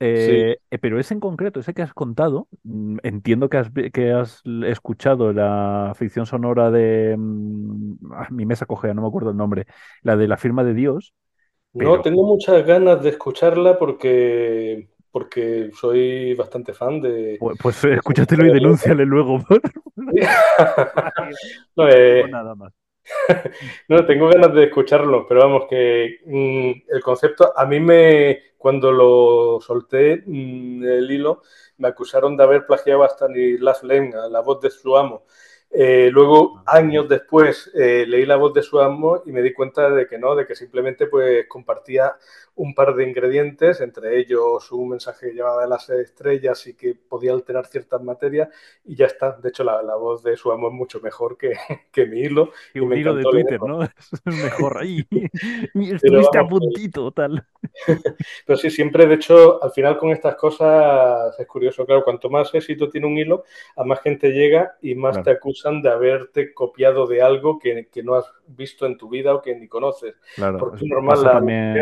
Eh, eh, pero ese en concreto, ese que has contado, mm, entiendo que has, que has escuchado la ficción sonora de mm, ah, mi mesa cojea, no me acuerdo el nombre, la de la firma de Dios, No, tengo muchas ganas de escucharla porque, porque soy bastante fan de... pues, pues, escúchatelo y denúnciale luego. No, eh, nada más. no, tengo ganas de escucharlo, pero vamos, que mm, el concepto, a mí me, cuando lo solté, mm, el hilo, me acusaron de haber plagiado a Stanislas Lem, a la voz de su amo. Eh, luego, años después, eh, leí la voz de su amo y me di cuenta de que no, de que simplemente pues compartía un par de ingredientes, entre ellos un mensaje que llevaba de las estrellas y que podía alterar ciertas materias y ya está. De hecho, la, voz de su amo es mucho mejor que, que mi hilo. Y, un hilo de Twitter, ¿no? Es mejor ahí. Estuviste a puntito, tal. Pero sí, siempre, de hecho, al final con estas cosas es curioso, claro, cuanto más éxito tiene un hilo, a más gente llega y más te acusan de haberte copiado de algo que, que, no has visto en tu vida o que ni conoces. Claro, Porque normal también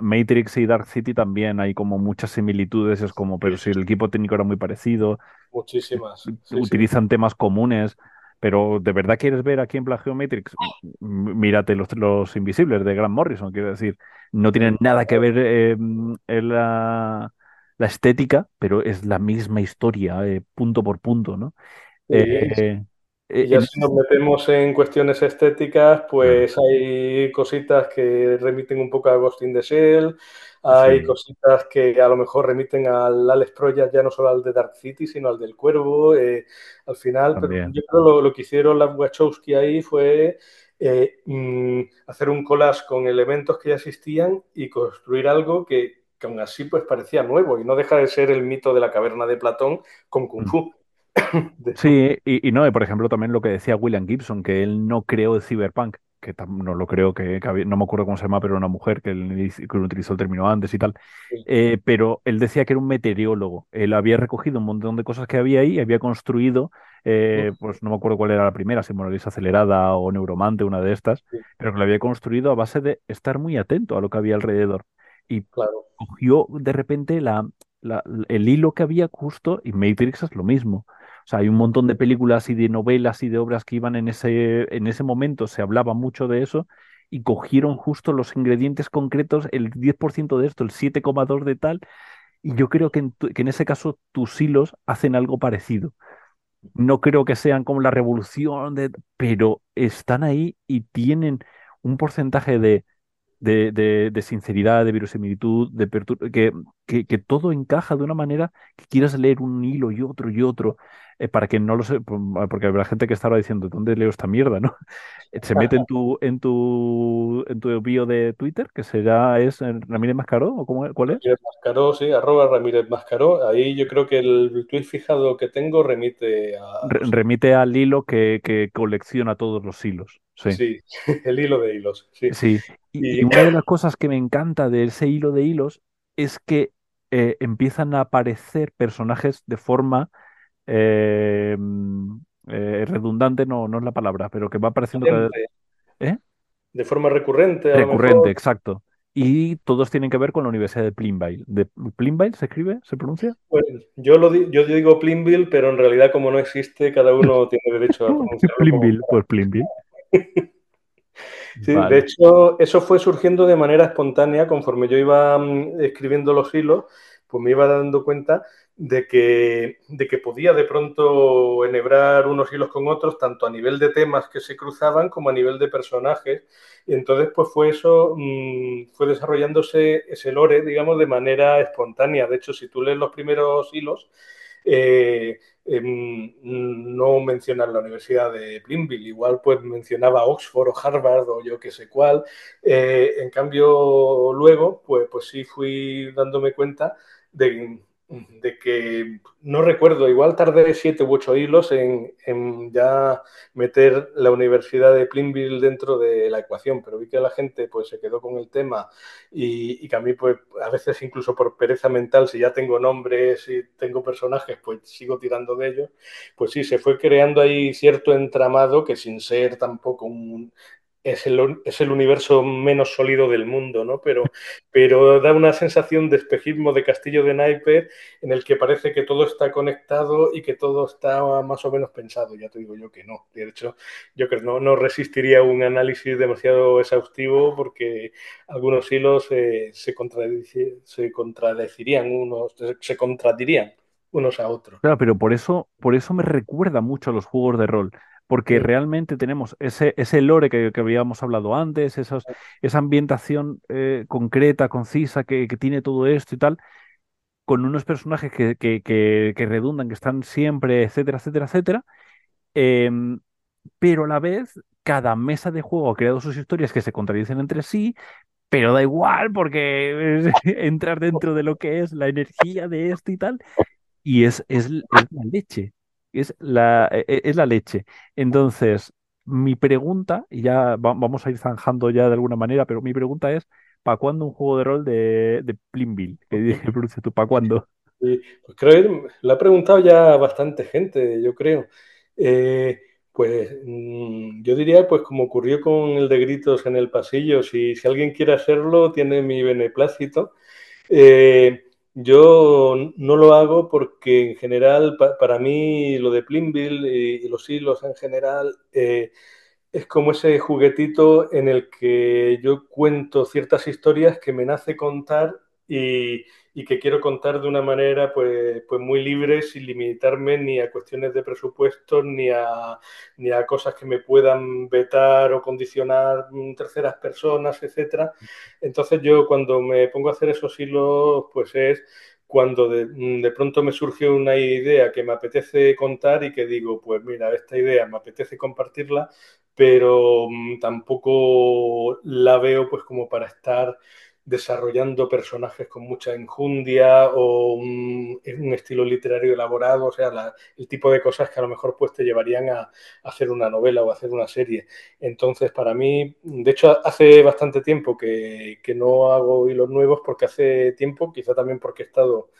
Matrix y Dark City también hay como muchas similitudes, es como, pero si el equipo técnico era muy parecido. Muchísimas. utilizan temas comunes. Pero de verdad quieres ver aquí en Plagio Matrix, mírate los, los invisibles de Grant Morrison, quiero decir, no tienen nada que ver em, en la, estética, pero es la misma historia, eh, punto por punto, ¿no? Eh, y ya si nos metemos en cuestiones estéticas, pues hay cositas que remiten un poco a Ghost in the Shell, hay cositas que a lo mejor remiten al Alex Proyas, ya no solo al de Dark City, sino al del Cuervo. Eh, al final, pero yo creo lo, lo que hicieron las Wachowski ahí fue eh, mm, hacer un collage con elementos que ya existían y construir algo que, que, aún así pues parecía nuevo y no deja de ser el mito de la caverna de Platón con Kung mm. Sí, y, no, por ejemplo, también lo que decía William Gibson, que él no creó el cyberpunk, que no lo creo que, no me acuerdo cómo se llama, pero una mujer que, él, que utilizó el término antes y tal, eh, pero él decía que era un meteorólogo, él había recogido un montón de cosas que había ahí, había construido, eh, pues no me acuerdo cuál era la primera, si Monolith Acelerada o Neuromante, una de estas, pero que lo había construido a base de estar muy atento a lo que había alrededor. Y cogió de repente la, el hilo que había justo, y Matrix es lo mismo. O sea, hay un montón de películas y de novelas y de obras que iban en ese, en ese momento, se hablaba mucho de eso, y cogieron justo los ingredientes concretos, el 10% de esto, el 7,2 de tal, y yo creo que en, que en ese caso tus hilos hacen algo parecido. No creo que sean como la revolución, de, pero están ahí y tienen un porcentaje de, de, de, sinceridad, de verosimilitud, de que, que, que, todo encaja de una manera que quieras leer un hilo y otro y otro, eh, para que no lo sé, porque habrá gente que estará diciendo, ¿dónde leo esta mierda? ¿no? Se mete en tu, en tu, en tu bio de Twitter, que será, es Ramírez Mascaró, o cómo, cuál es? Ramírez Mascaró, sí, arroba Ramírez Mascaró. Ahí yo creo que el tweet fijado que tengo remite a... remite al hilo que, que colecciona todos los hilos. Sí. el hilo de hilos. Sí. sí. Y, una de las cosas que me encanta de ese hilo de hilos es que eh, empiezan a aparecer personajes de forma eh, eh, redundante, no, no es la palabra, pero que va apareciendo cada vez. De forma recurrente. recurrente, exacto. Y todos tienen que ver con la Universidad de Plinville. ¿De se escribe? ¿Se pronuncia? Pues yo, lo yo digo Plinville, pero en realidad como no existe, cada uno tiene derecho a pronunciarlo. Pues Plinville. Sí, de hecho, eso fue surgiendo de manera espontánea conforme yo iba mm, escribiendo los hilos, pues me iba dando cuenta de que, de que podía de pronto enhebrar unos hilos con otros, tanto a nivel de temas que se cruzaban como a nivel de personajes. Y entonces, pues fue eso, mm, fue desarrollándose ese lore, digamos, de manera espontánea. De hecho, si tú lees los primeros hilos, eh, em, no mencionar la Universidad de Plinville, igual pues mencionaba Oxford o Harvard o yo qué sé cuál. Eh, en cambio, luego, pues, pues sí fui dándome cuenta de, de que no recuerdo, igual tardé siete u ocho hilos en, ya meter la Universidad de Plinville dentro de la ecuación, pero vi que la gente pues se quedó con el tema y, que a mí pues a veces incluso por pereza mental, si ya tengo nombres y tengo personajes, pues sigo tirando de ellos, pues sí, se fue creando ahí cierto entramado que sin ser tampoco un es el, es el, universo menos sólido del mundo, ¿no? Pero, pero da una sensación de espejismo de castillo de naipes en el que parece que todo está conectado y que todo está más o menos pensado. Ya te digo yo que no. De hecho, yo creo que no, no resistiría un análisis demasiado exhaustivo porque algunos hilos eh, se, se contradecirían unos, se contradirían unos a otros. Claro, pero por eso, por eso me recuerda mucho a los juegos de rol porque realmente tenemos ese, ese lore que, habíamos hablado antes, esos, esa ambientación eh, concreta, concisa, que, tiene todo esto y tal, con unos personajes que, que, redundan, que están siempre, etcétera, etcétera, etcétera, em, pero a la vez cada mesa de juego ha creado sus historias que se contradicen entre sí, pero da igual porque entrar dentro de lo que es la energía de esto y tal, y es, es, es la leche, es la, e- e- es la leche. Entonces, mi pregunta, y ya va- vamos a ir zanjando ya de alguna manera, pero mi pregunta es, ¿para cuándo un juego de rol de, de Plimbill? Que pronuncia tú, ¿para cuándo? Y, pues creo que lo ha preguntado ya bastante gente, yo creo. Eh, pues mm, yo diría, pues como ocurrió con el de gritos en el pasillo, si, si alguien quiere hacerlo, tiene mi beneplácito. Eh, yo no lo hago porque en general, pa- para mí, lo de Plimbill y, y los hilos en general, eh, es como ese juguetito en el que yo cuento ciertas historias que me nace contar y, y que quiero contar de una manera pues, pues muy libre, sin limitarme ni a cuestiones de presupuesto, ni a, ni a cosas que me puedan vetar o condicionar mm, terceras personas, etcétera. Entonces yo cuando me pongo a hacer esos hilos, pues es cuando de, mm, de, pronto me surge una idea que me apetece contar y que digo, pues mira, esta idea me apetece compartirla, pero mmm, tampoco la veo pues como para estar desarrollando personajes con mucha enjundia o un, un estilo literario elaborado, o sea, la, el tipo de cosas que a lo mejor pues te llevarían a, a, hacer una novela o a hacer una serie. Entonces, para mí, de hecho, hace bastante tiempo que, que no hago hilos nuevos porque hace tiempo, quizá también porque he estado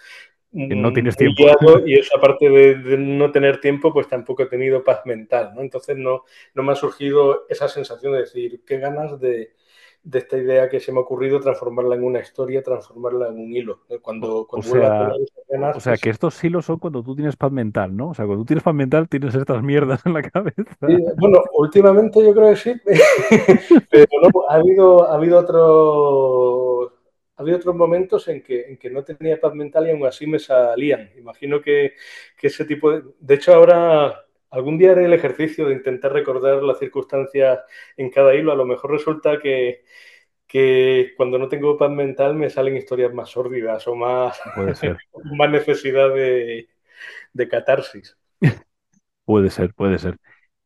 no tienes tiempo. y esa parte de, de, no tener tiempo, pues tampoco he tenido paz mental, ¿no? Entonces no, no me ha surgido esa sensación de decir, qué ganas de, de, esta idea que se me ha ocurrido, transformarla en una historia, transformarla en un hilo. Cuando, O, cuando o a sea, esas ganas, o sea, pues que estos hilos son cuando tú tienes paz mental, ¿no? O sea, cuando tú tienes paz mental tienes estas mierdas en la cabeza. Sí, bueno, últimamente yo creo que sí, pero no, ha habido, ha habido otros ha habido otros momentos en que, en que no tenía paz mental y aún así me salían. Imagino que, que ese tipo de... De hecho, ahora algún día haré el ejercicio de intentar recordar las circunstancias en cada hilo. A lo mejor resulta que, que cuando no tengo paz mental me salen historias más sórdidas o más, Puede ser. más necesidad de, de catarsis. Puede ser, puede ser.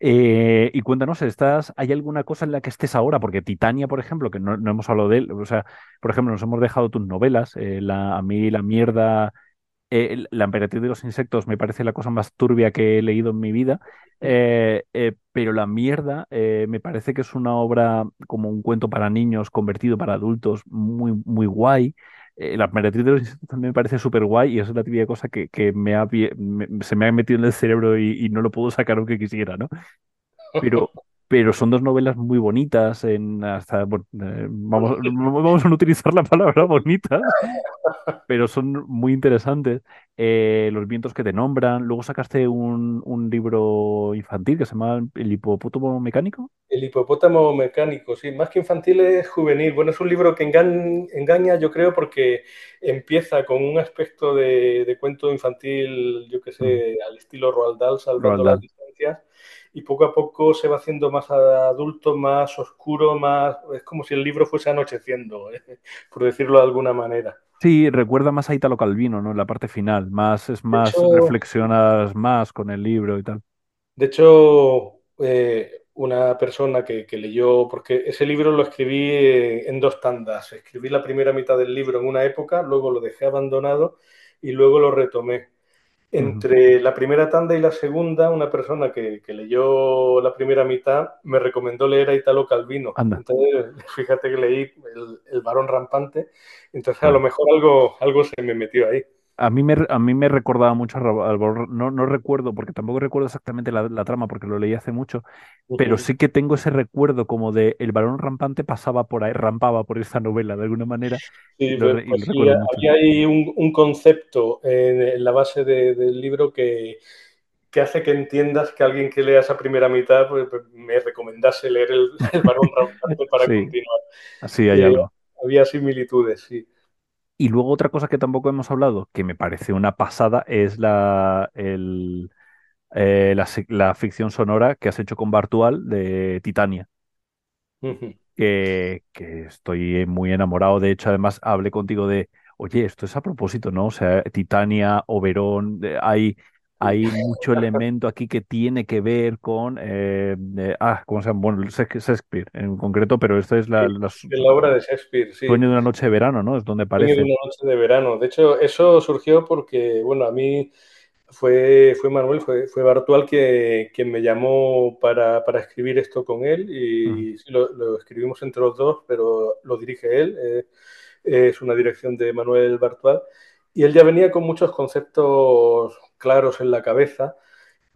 Eh, y cuéntanos, ¿estás, ¿hay alguna cosa en la que estés ahora? Porque Titania, por ejemplo, que no, no hemos hablado de él, o sea, por ejemplo, nos hemos dejado tus novelas, eh, la, a mí la mierda, la emperatriz de los insectos me parece la cosa más turbia que he leído en mi vida, eh, eh, pero la mierda eh, me parece que es una obra como un cuento para niños convertido para adultos muy, muy guay. La emperatriz de los insectos también me parece súper guay y es la típica cosa que, que me ha, se me ha metido en el cerebro y no lo puedo sacar aunque quisiera, ¿no? Pero, pero son dos novelas muy bonitas en hasta, eh, vamos, vamos a no utilizar la palabra bonitas, pero son muy interesantes. Eh, Los vientos que te nombran. Luego sacaste un, un libro infantil que se llama El hipopótamo mecánico. El hipopótamo mecánico, sí, más que infantil es juvenil. Bueno, es un libro que engaña, yo creo, porque empieza con un aspecto de, de cuento infantil, yo que sé, Mm. al estilo Roald Dahl, salvando las distancias, y poco a poco se va haciendo más adulto, más oscuro, más... Es como si el libro fuese anocheciendo, ¿eh? por decirlo de alguna manera. Sí, recuerda más a Italo Calvino, ¿no? En la parte final. Más, es más, hecho, reflexionas más con el libro y tal. De hecho, eh, una persona que, que, leyó, porque ese libro lo escribí en dos tandas. Escribí la primera mitad del libro en una época, luego lo dejé abandonado y luego lo retomé. Uh -huh. Entre la primera tanda y la segunda, una persona que, que, leyó la primera mitad me recomendó leer a Italo Calvino. Anda. Entonces, fíjate que leí El, el varón rampante. Entonces, a lo mejor algo, algo se me metió ahí. A mí me, a mí me recordaba mucho al no, no recuerdo, porque tampoco recuerdo exactamente la, la, trama, porque lo leí hace mucho, Uh pero sí que tengo ese recuerdo como de el varón rampante pasaba por ahí, rampaba por esta novela de alguna manera, Sí, lo, pues, pues sí, aquí hay un, un concepto en, en, la base de, del libro que, que, hace que entiendas que alguien que lea esa primera mitad pues, pues me recomendase leer el, el varón rampante para sí, continuar. así hay Eh, algo. había similitudes, sí. Y luego otra cosa que tampoco hemos hablado, que me parece una pasada, es la, el, eh, la, la, ficción sonora que has hecho con Bartual de Titania. Uh -huh. que, que, estoy muy enamorado. De hecho, además hablé contigo de, oye, esto es a propósito, ¿no? O sea, Titania, Oberón, hay hay mucho elemento aquí que tiene que ver con, eh, eh, ah, ¿cómo se llama? Bueno, Shak- Shakespeare en concreto, pero esta es la, la la obra de Shakespeare, Sueño sí. de una noche de verano, ¿no? Es donde Sueño de una noche de verano. De hecho, eso surgió porque, bueno, a mí fue, fue Manuel, fue, fue Bartual que, quien me llamó para, para escribir esto con él y sí, lo, lo escribimos entre los dos, pero lo dirige él. eh, es una dirección de Manuel Bartual. Y él ya venía con muchos conceptos claros en la cabeza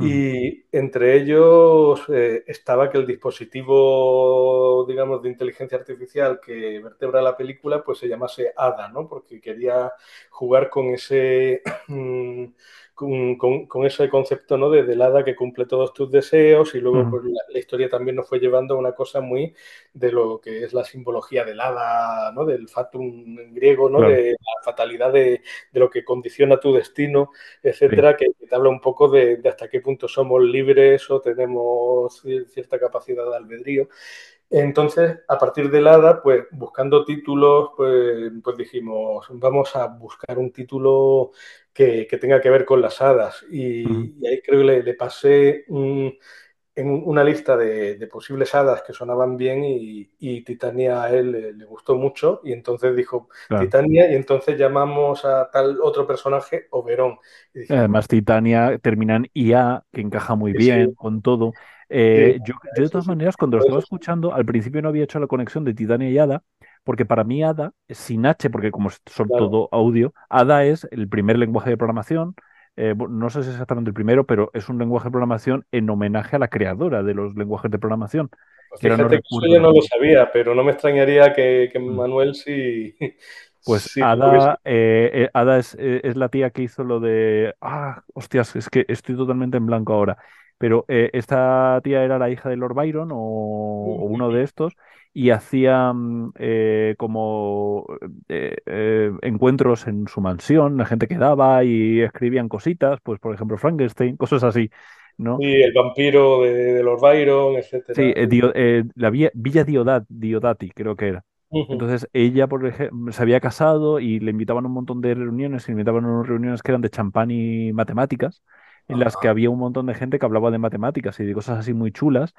y entre ellos eh, estaba que el dispositivo, digamos, de inteligencia artificial que vertebra la película, pues se llamase ADA, ¿no? Porque quería jugar con ese, con, con, con, ese concepto, ¿no? De, del hada que cumple todos tus deseos y luego pues, la, la, historia también nos fue llevando a una cosa muy de lo que es la simbología del hada, ¿no? Del fatum griego, ¿no? Claro, De la fatalidad de, de lo que condiciona tu destino, etcétera, que, que te habla un poco de, de hasta qué punto somos libres o tenemos cierta capacidad de albedrío. Entonces, a partir del hada, pues buscando títulos, pues, pues dijimos, vamos a buscar un título que, que, tenga que ver con las hadas. Y, y ahí creo que le, le pasé un, en una lista de, de, posibles hadas que sonaban bien y, y Titania a él le, le, gustó mucho y entonces dijo claro. Titania y entonces llamamos a tal otro personaje Oberón. Y Además, Titania termina en IA, que encaja muy sí, sí, bien con todo. sí, Eh, yo, yo, de todas maneras, cuando lo estaba escuchando, al principio no había hecho la conexión de Titania y Ada, porque para mí Ada, sin H, porque como son Claro. todo audio, Ada es el primer lenguaje de programación. eh, no sé si es exactamente el primero, pero es un lenguaje de programación en homenaje a la creadora de los lenguajes de programación, Pues que no fíjate que eso yo no lo sabía, pero no me extrañaría que, que Mm. Manuel sí, Pues sí. Ada, eh, eh, Ada es, es la tía que hizo lo de... Ah, hostias, es que estoy totalmente en blanco ahora. Pero esta tía era la hija de Lord Byron o, o uno de estos y hacía mm, eh, como eh, eh, encuentros en su mansión, la gente quedaba y escribían cositas, pues por ejemplo Frankenstein, cosas así, ¿no? Sí, el vampiro de, de Lord Byron, eh, Sí. Dio- la villa, Villa Diodat, Diodati, creo que era. Entonces ella, por ejemplo, se había casado y le invitaban a un montón de reuniones, y le invitaban a unas reuniones que eran de champán y matemáticas, en las que había un montón de gente que hablaba de matemáticas y de cosas así muy chulas,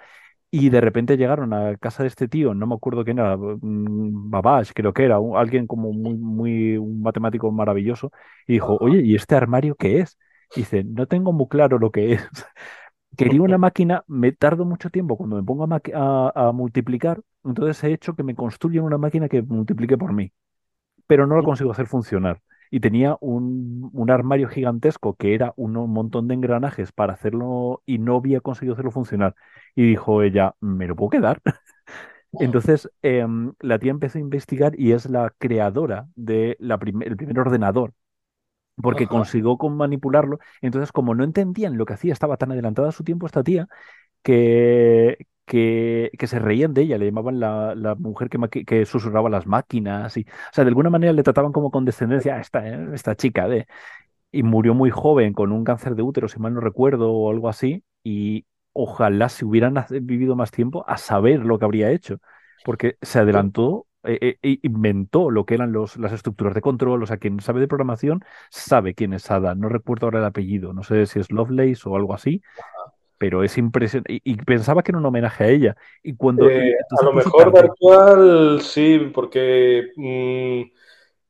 y de repente llegaron a casa de este tío, no me acuerdo quién era, mm, Babbage creo que era, un- alguien como muy, muy, un matemático maravilloso, y dijo, oye, ¿y este armario qué es? Y dice, no tengo muy claro lo que es. Quería una máquina, me tardo mucho tiempo cuando me pongo a, a- a multiplicar, entonces he hecho que me construyan una máquina que multiplique por mí, pero no lo consigo hacer funcionar. Y tenía un, un armario gigantesco que era un, montón de engranajes para hacerlo y no había conseguido hacerlo funcionar. Y dijo ella, ¿me lo puedo quedar? Entonces em, la tía empezó a investigar y es la creadora del primer ordenador porque Ajá. consiguió con manipularlo. Entonces, como no entendían lo que hacía, estaba tan adelantada a su tiempo esta tía que, que, que se reían de ella, le llamaban la, la mujer que, susurraba las máquinas. Y, o sea, de alguna manera le trataban como con descendencia a esta, eh, esta chica de... Y murió muy joven con un cáncer de útero, si mal no recuerdo, o algo así. Y ojalá si hubieran vivido más tiempo a saber lo que habría hecho, porque se adelantó, eh, e inventó lo que eran los, las estructuras de control. O sea, quien sabe de programación sabe quién es Ada. No recuerdo ahora el apellido, no sé si es Lovelace o algo así pero es impresionante. Y, y pensaba que era un homenaje a ella. Y cuando Eh, a lo mejor. Bartual sí, porque, mm,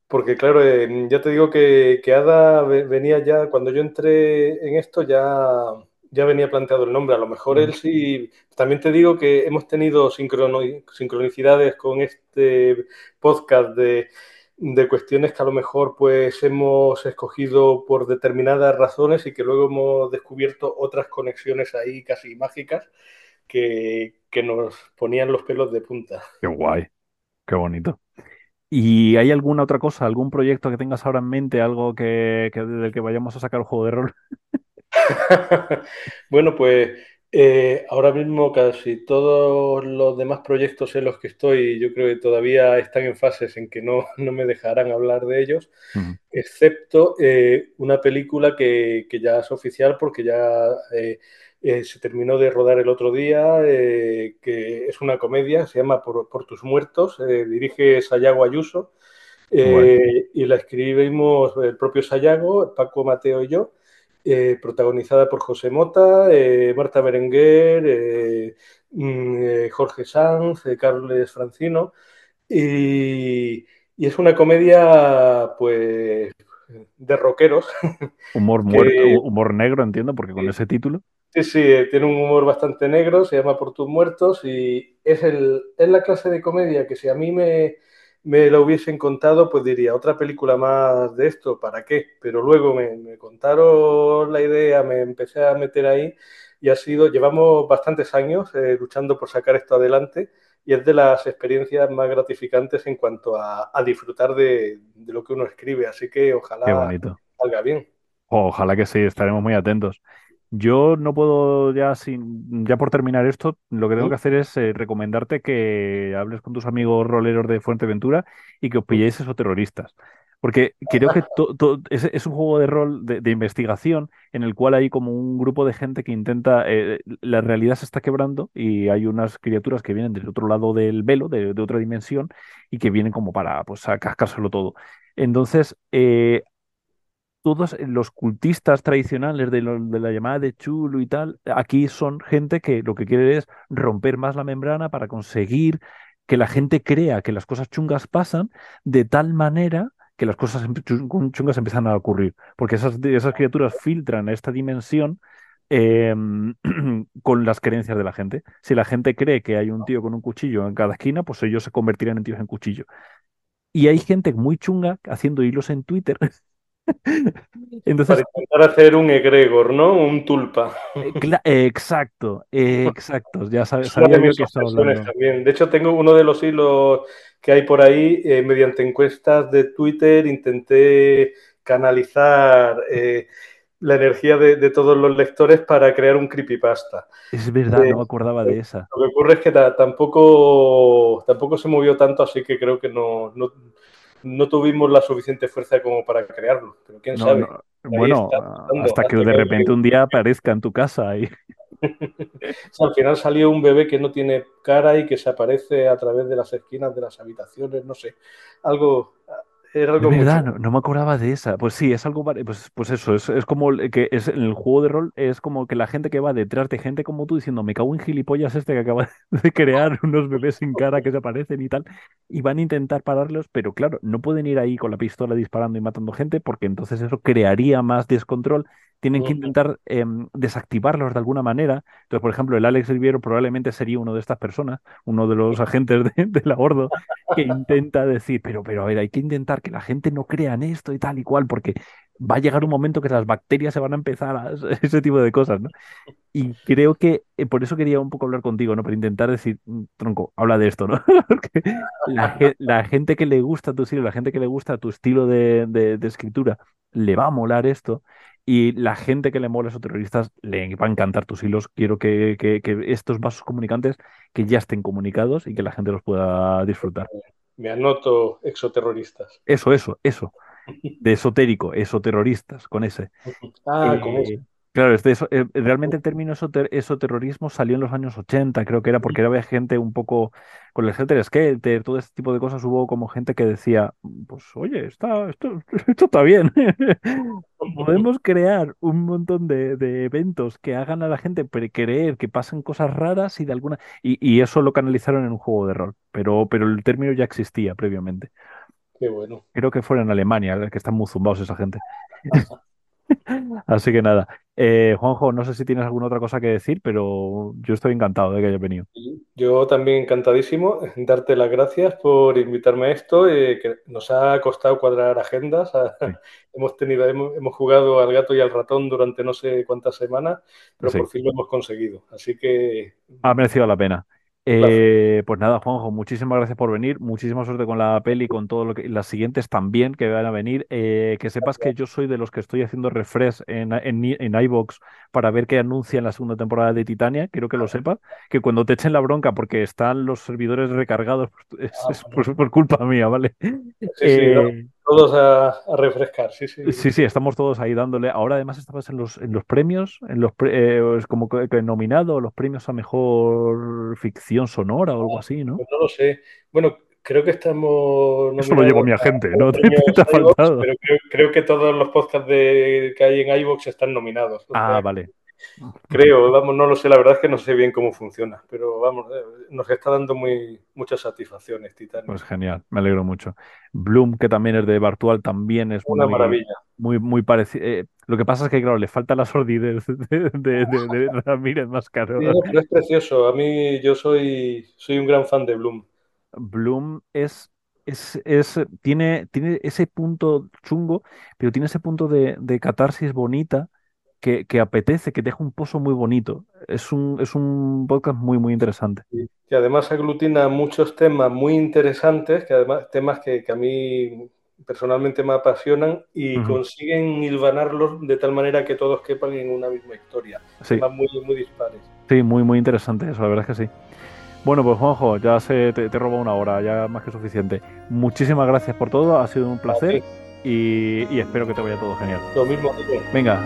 porque claro, eh, ya te digo que, que Ada ve- venía ya, cuando yo entré en esto ya, ya venía planteado el nombre. A lo mejor él sí. También te digo que hemos tenido sincronicidades con este podcast de, de cuestiones que a lo mejor pues hemos escogido por determinadas razones y que luego hemos descubierto otras conexiones ahí casi mágicas que, que nos ponían los pelos de punta. Qué guay, qué bonito. ¿Y hay alguna otra cosa, algún proyecto que tengas ahora en mente, algo que, que del que vayamos a sacar un juego de rol? bueno, pues eh, ahora mismo casi todos los demás proyectos en los que estoy, yo creo que todavía están en fases en que no, no me dejarán hablar de ellos, excepto eh, una película que, que, ya es oficial porque ya eh, se terminó de rodar el otro día, que es una comedia, se llama Por, Por tus muertos, dirige Sayago Ayuso. Y la escribimos el propio Sayago, Paco Mateo y yo. Protagonizada por José Mota, Marta Berenguer, mm, Jorge Sanz, Carles Francino. Y, y, es una comedia, pues, de rockeros. Humor, muerto, humor negro, entiendo, porque con ese título. Sí, sí, tiene un humor bastante negro, se llama Por tus muertos y es, el, es la clase de comedia que si a mí me, me lo hubiesen contado, pues diría, otra película más de esto, ¿para qué? Pero luego me, me, contaron la idea, me empecé a meter ahí y ha sido, llevamos bastantes años eh, luchando por sacar esto adelante y es de las experiencias más gratificantes en cuanto a, a disfrutar de, de, lo que uno escribe, así que ojalá salga bien. Ojalá que sí, estaremos muy atentos. Yo no puedo ya sin ya por terminar esto, lo que tengo que hacer es eh, recomendarte que hables con tus amigos roleros de Fuerteventura y que os pilléis esos terroristas. Porque creo que es, es, un juego de rol de, investigación en el cual hay como un grupo de gente que intenta. Eh, la realidad se está quebrando y hay unas criaturas que vienen del otro lado del velo, de, de otra dimensión, y que vienen como para pues, a cascárselo todo. Entonces, eh, todos los cultistas tradicionales de, la llamada de chulo y tal, aquí son gente que lo que quiere es romper más la membrana para conseguir que la gente crea que las cosas chungas pasan de tal manera que las cosas chungas empiezan a ocurrir. Porque esas, esas criaturas filtran a esta dimensión em, con las creencias de la gente. Si la gente cree que hay un tío con un cuchillo en cada esquina, pues ellos se convertirán en tíos en cuchillo. Y hay gente muy chunga haciendo hilos en Twitter Entonces, Para intentar hacer un egregor, ¿no? Un tulpa. Eh, exacto, exacto. Ya sabes, sabía que estaba hablando. También. De hecho, tengo uno de los hilos que hay por ahí, eh, mediante encuestas de Twitter, intenté canalizar eh, la energía de, todos los lectores para crear un creepypasta. Es verdad, no me acordaba de esa. Lo que ocurre es que tampoco, tampoco se movió tanto, así que creo que no, no tuvimos la suficiente fuerza como para crearlo. Pero quién sabe. Bueno, hasta que de repente un día aparezca en tu casa y... al final salió un bebé que no tiene cara y que se aparece a través de las esquinas de las habitaciones, no sé. Algo, era algo verdad, no, me acordaba de esa. Pues sí, es algo, pues, pues eso, es, es como que es en el juego de rol, es como que la gente que va detrás de gente como tú diciendo, me cago en gilipollas este que acaba de crear unos bebés sin cara que se aparecen y tal, y van a intentar pararlos, pero claro, no pueden ir ahí con la pistola disparando y matando gente, porque entonces eso crearía más descontrol tienen que intentar em, desactivarlos de alguna manera. Entonces, por ejemplo, el Alex Riviero probablemente sería uno de estas personas, uno de los agentes de, la Ordo, que intenta decir, pero, pero a ver, hay que intentar que la gente no crea en esto y tal y cual, porque va a llegar un momento que las bacterias se van a empezar a ese tipo de cosas, ¿no? Y creo que eh, por eso quería un poco hablar contigo, ¿no? Para intentar decir, mm, tronco, habla de esto, ¿no? Porque la, gente que le gusta tu estilo, la gente que le gusta tu estilo de, de escritura, le va a molar esto y la gente que le mola a esos terroristas le va a encantar tus hilos. Quiero que, estos vasos comunicantes que ya estén comunicados y que la gente los pueda disfrutar. Me anoto exoterroristas. Eso, eso, eso. De esotérico, esoterroristas, con ese. Ah, con ese. Claro, eso, eh, realmente el término esoterrorismo salió en los años 80, creo que era porque era gente un poco, con el Helter Skelter, todo este tipo de cosas, hubo como gente que decía, pues oye, está, esto, esto está bien, podemos crear un montón de, eventos que hagan a la gente creer que pasan cosas raras y de alguna, y, eso lo canalizaron en un juego de rol, pero, pero el término ya existía previamente. Qué bueno. Creo que fue en Alemania, que están muy zumbados esa gente. Así que nada. Eh, Juanjo, no sé si tienes alguna otra cosa que decir, pero yo estoy encantado de que hayas venido. Yo también encantadísimo. Darte las gracias por invitarme a esto, eh, que nos ha costado cuadrar agendas. hemos, tenido, hemos, jugado al gato y al ratón durante no sé cuántas semanas, pero por fin lo hemos conseguido. Así que... Ha merecido la pena. Eh, pues nada, Juanjo, muchísimas gracias por venir. Muchísima suerte con la peli, con todo lo que. Las siguientes también que van a venir. Eh, que sepas que yo soy de los que estoy haciendo refresh en, en, en iBox para ver qué anuncian la segunda temporada de Titania. Quiero que lo sepas. Que cuando te echen la bronca porque están los servidores recargados, es, ah, por, culpa mía, ¿vale? Eh, todos a, refrescar, sí, sí. Sí, sí, estamos todos ahí dándole. Ahora además estabas en los, en los premios, en los eh, como que, nominado los premios a mejor ficción sonora o algo así, ¿no? Pues no lo sé. Bueno, creo que estamos. Eso lo llevo mi agente, ¿no? Te, ha faltado. Pero creo, que todos los podcasts de, que hay en iVoox están nominados. Ah, vale. Creo, vamos, no lo sé, la verdad es que no sé bien cómo funciona, pero vamos, eh, nos está dando muy, muchas satisfacciones, Titanic. Pues genial, me alegro mucho. Bloom, que también es de Bartual, también es una maravilla. Muy, muy parecido. Eh, lo que pasa es que, claro, le falta la sordidez de, de, Ramírez más caro. pero es precioso. A mí, yo soy, soy un gran fan de Bloom. Bloom es es, es, tiene, tiene ese punto chungo, pero tiene ese punto de, de catarsis bonita que, apetece, que deja un pozo muy bonito. Es un, es un podcast muy, muy interesante. que además aglutina muchos temas muy interesantes, que además temas que, a mí personalmente me apasionan y consiguen hilvanarlos de tal manera que todos quepan en una misma historia. Sí. Temas muy, muy dispares. Sí, muy, muy interesante eso, la verdad es que sí. Bueno, pues Juanjo, ya se, te, te robo una hora, ya más que suficiente. Muchísimas gracias por todo, ha sido un placer y, y, espero que te vaya todo genial. Lo mismo. Venga,